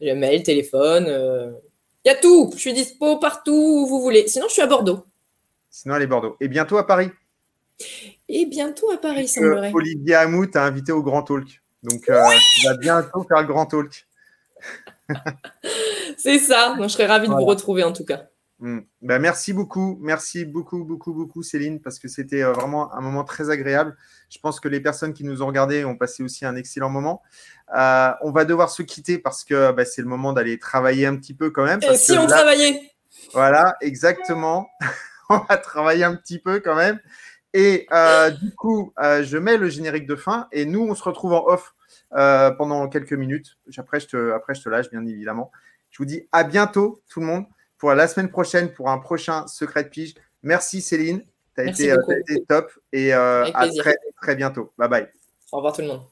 le mail, téléphone, il y a tout. Je suis dispo partout où vous voulez. Sinon, je suis à Bordeaux. Sinon, elle est Bordeaux. Et bientôt à Paris. Et bientôt à Paris, semblerait. Olivier Hamou t'a invité au Grand Talk. Donc, tu vas bientôt faire le Grand Talk. [LAUGHS] C'est ça. je serais ravie de vous retrouver en tout cas. Hmm. Ben, merci beaucoup, merci beaucoup, beaucoup, beaucoup Céline, parce que c'était euh, vraiment un moment très agréable. Je pense que les personnes qui nous ont regardés ont passé aussi un excellent moment. Euh, on va devoir se quitter parce que ben, c'est le moment d'aller travailler un petit peu quand même. Et si on travaillait? Voilà, exactement. [LAUGHS] on va travailler un petit peu quand même. Et euh, du coup, je mets le générique de fin et nous, on se retrouve en off pendant quelques minutes. Après je, te, après, je te lâche, bien évidemment. Je vous dis à bientôt, tout le monde pour la semaine prochaine pour un prochain Secret de Pige. Merci Céline, tu as, euh, été top et euh, à très, très bientôt. Bye bye. Au revoir tout le monde.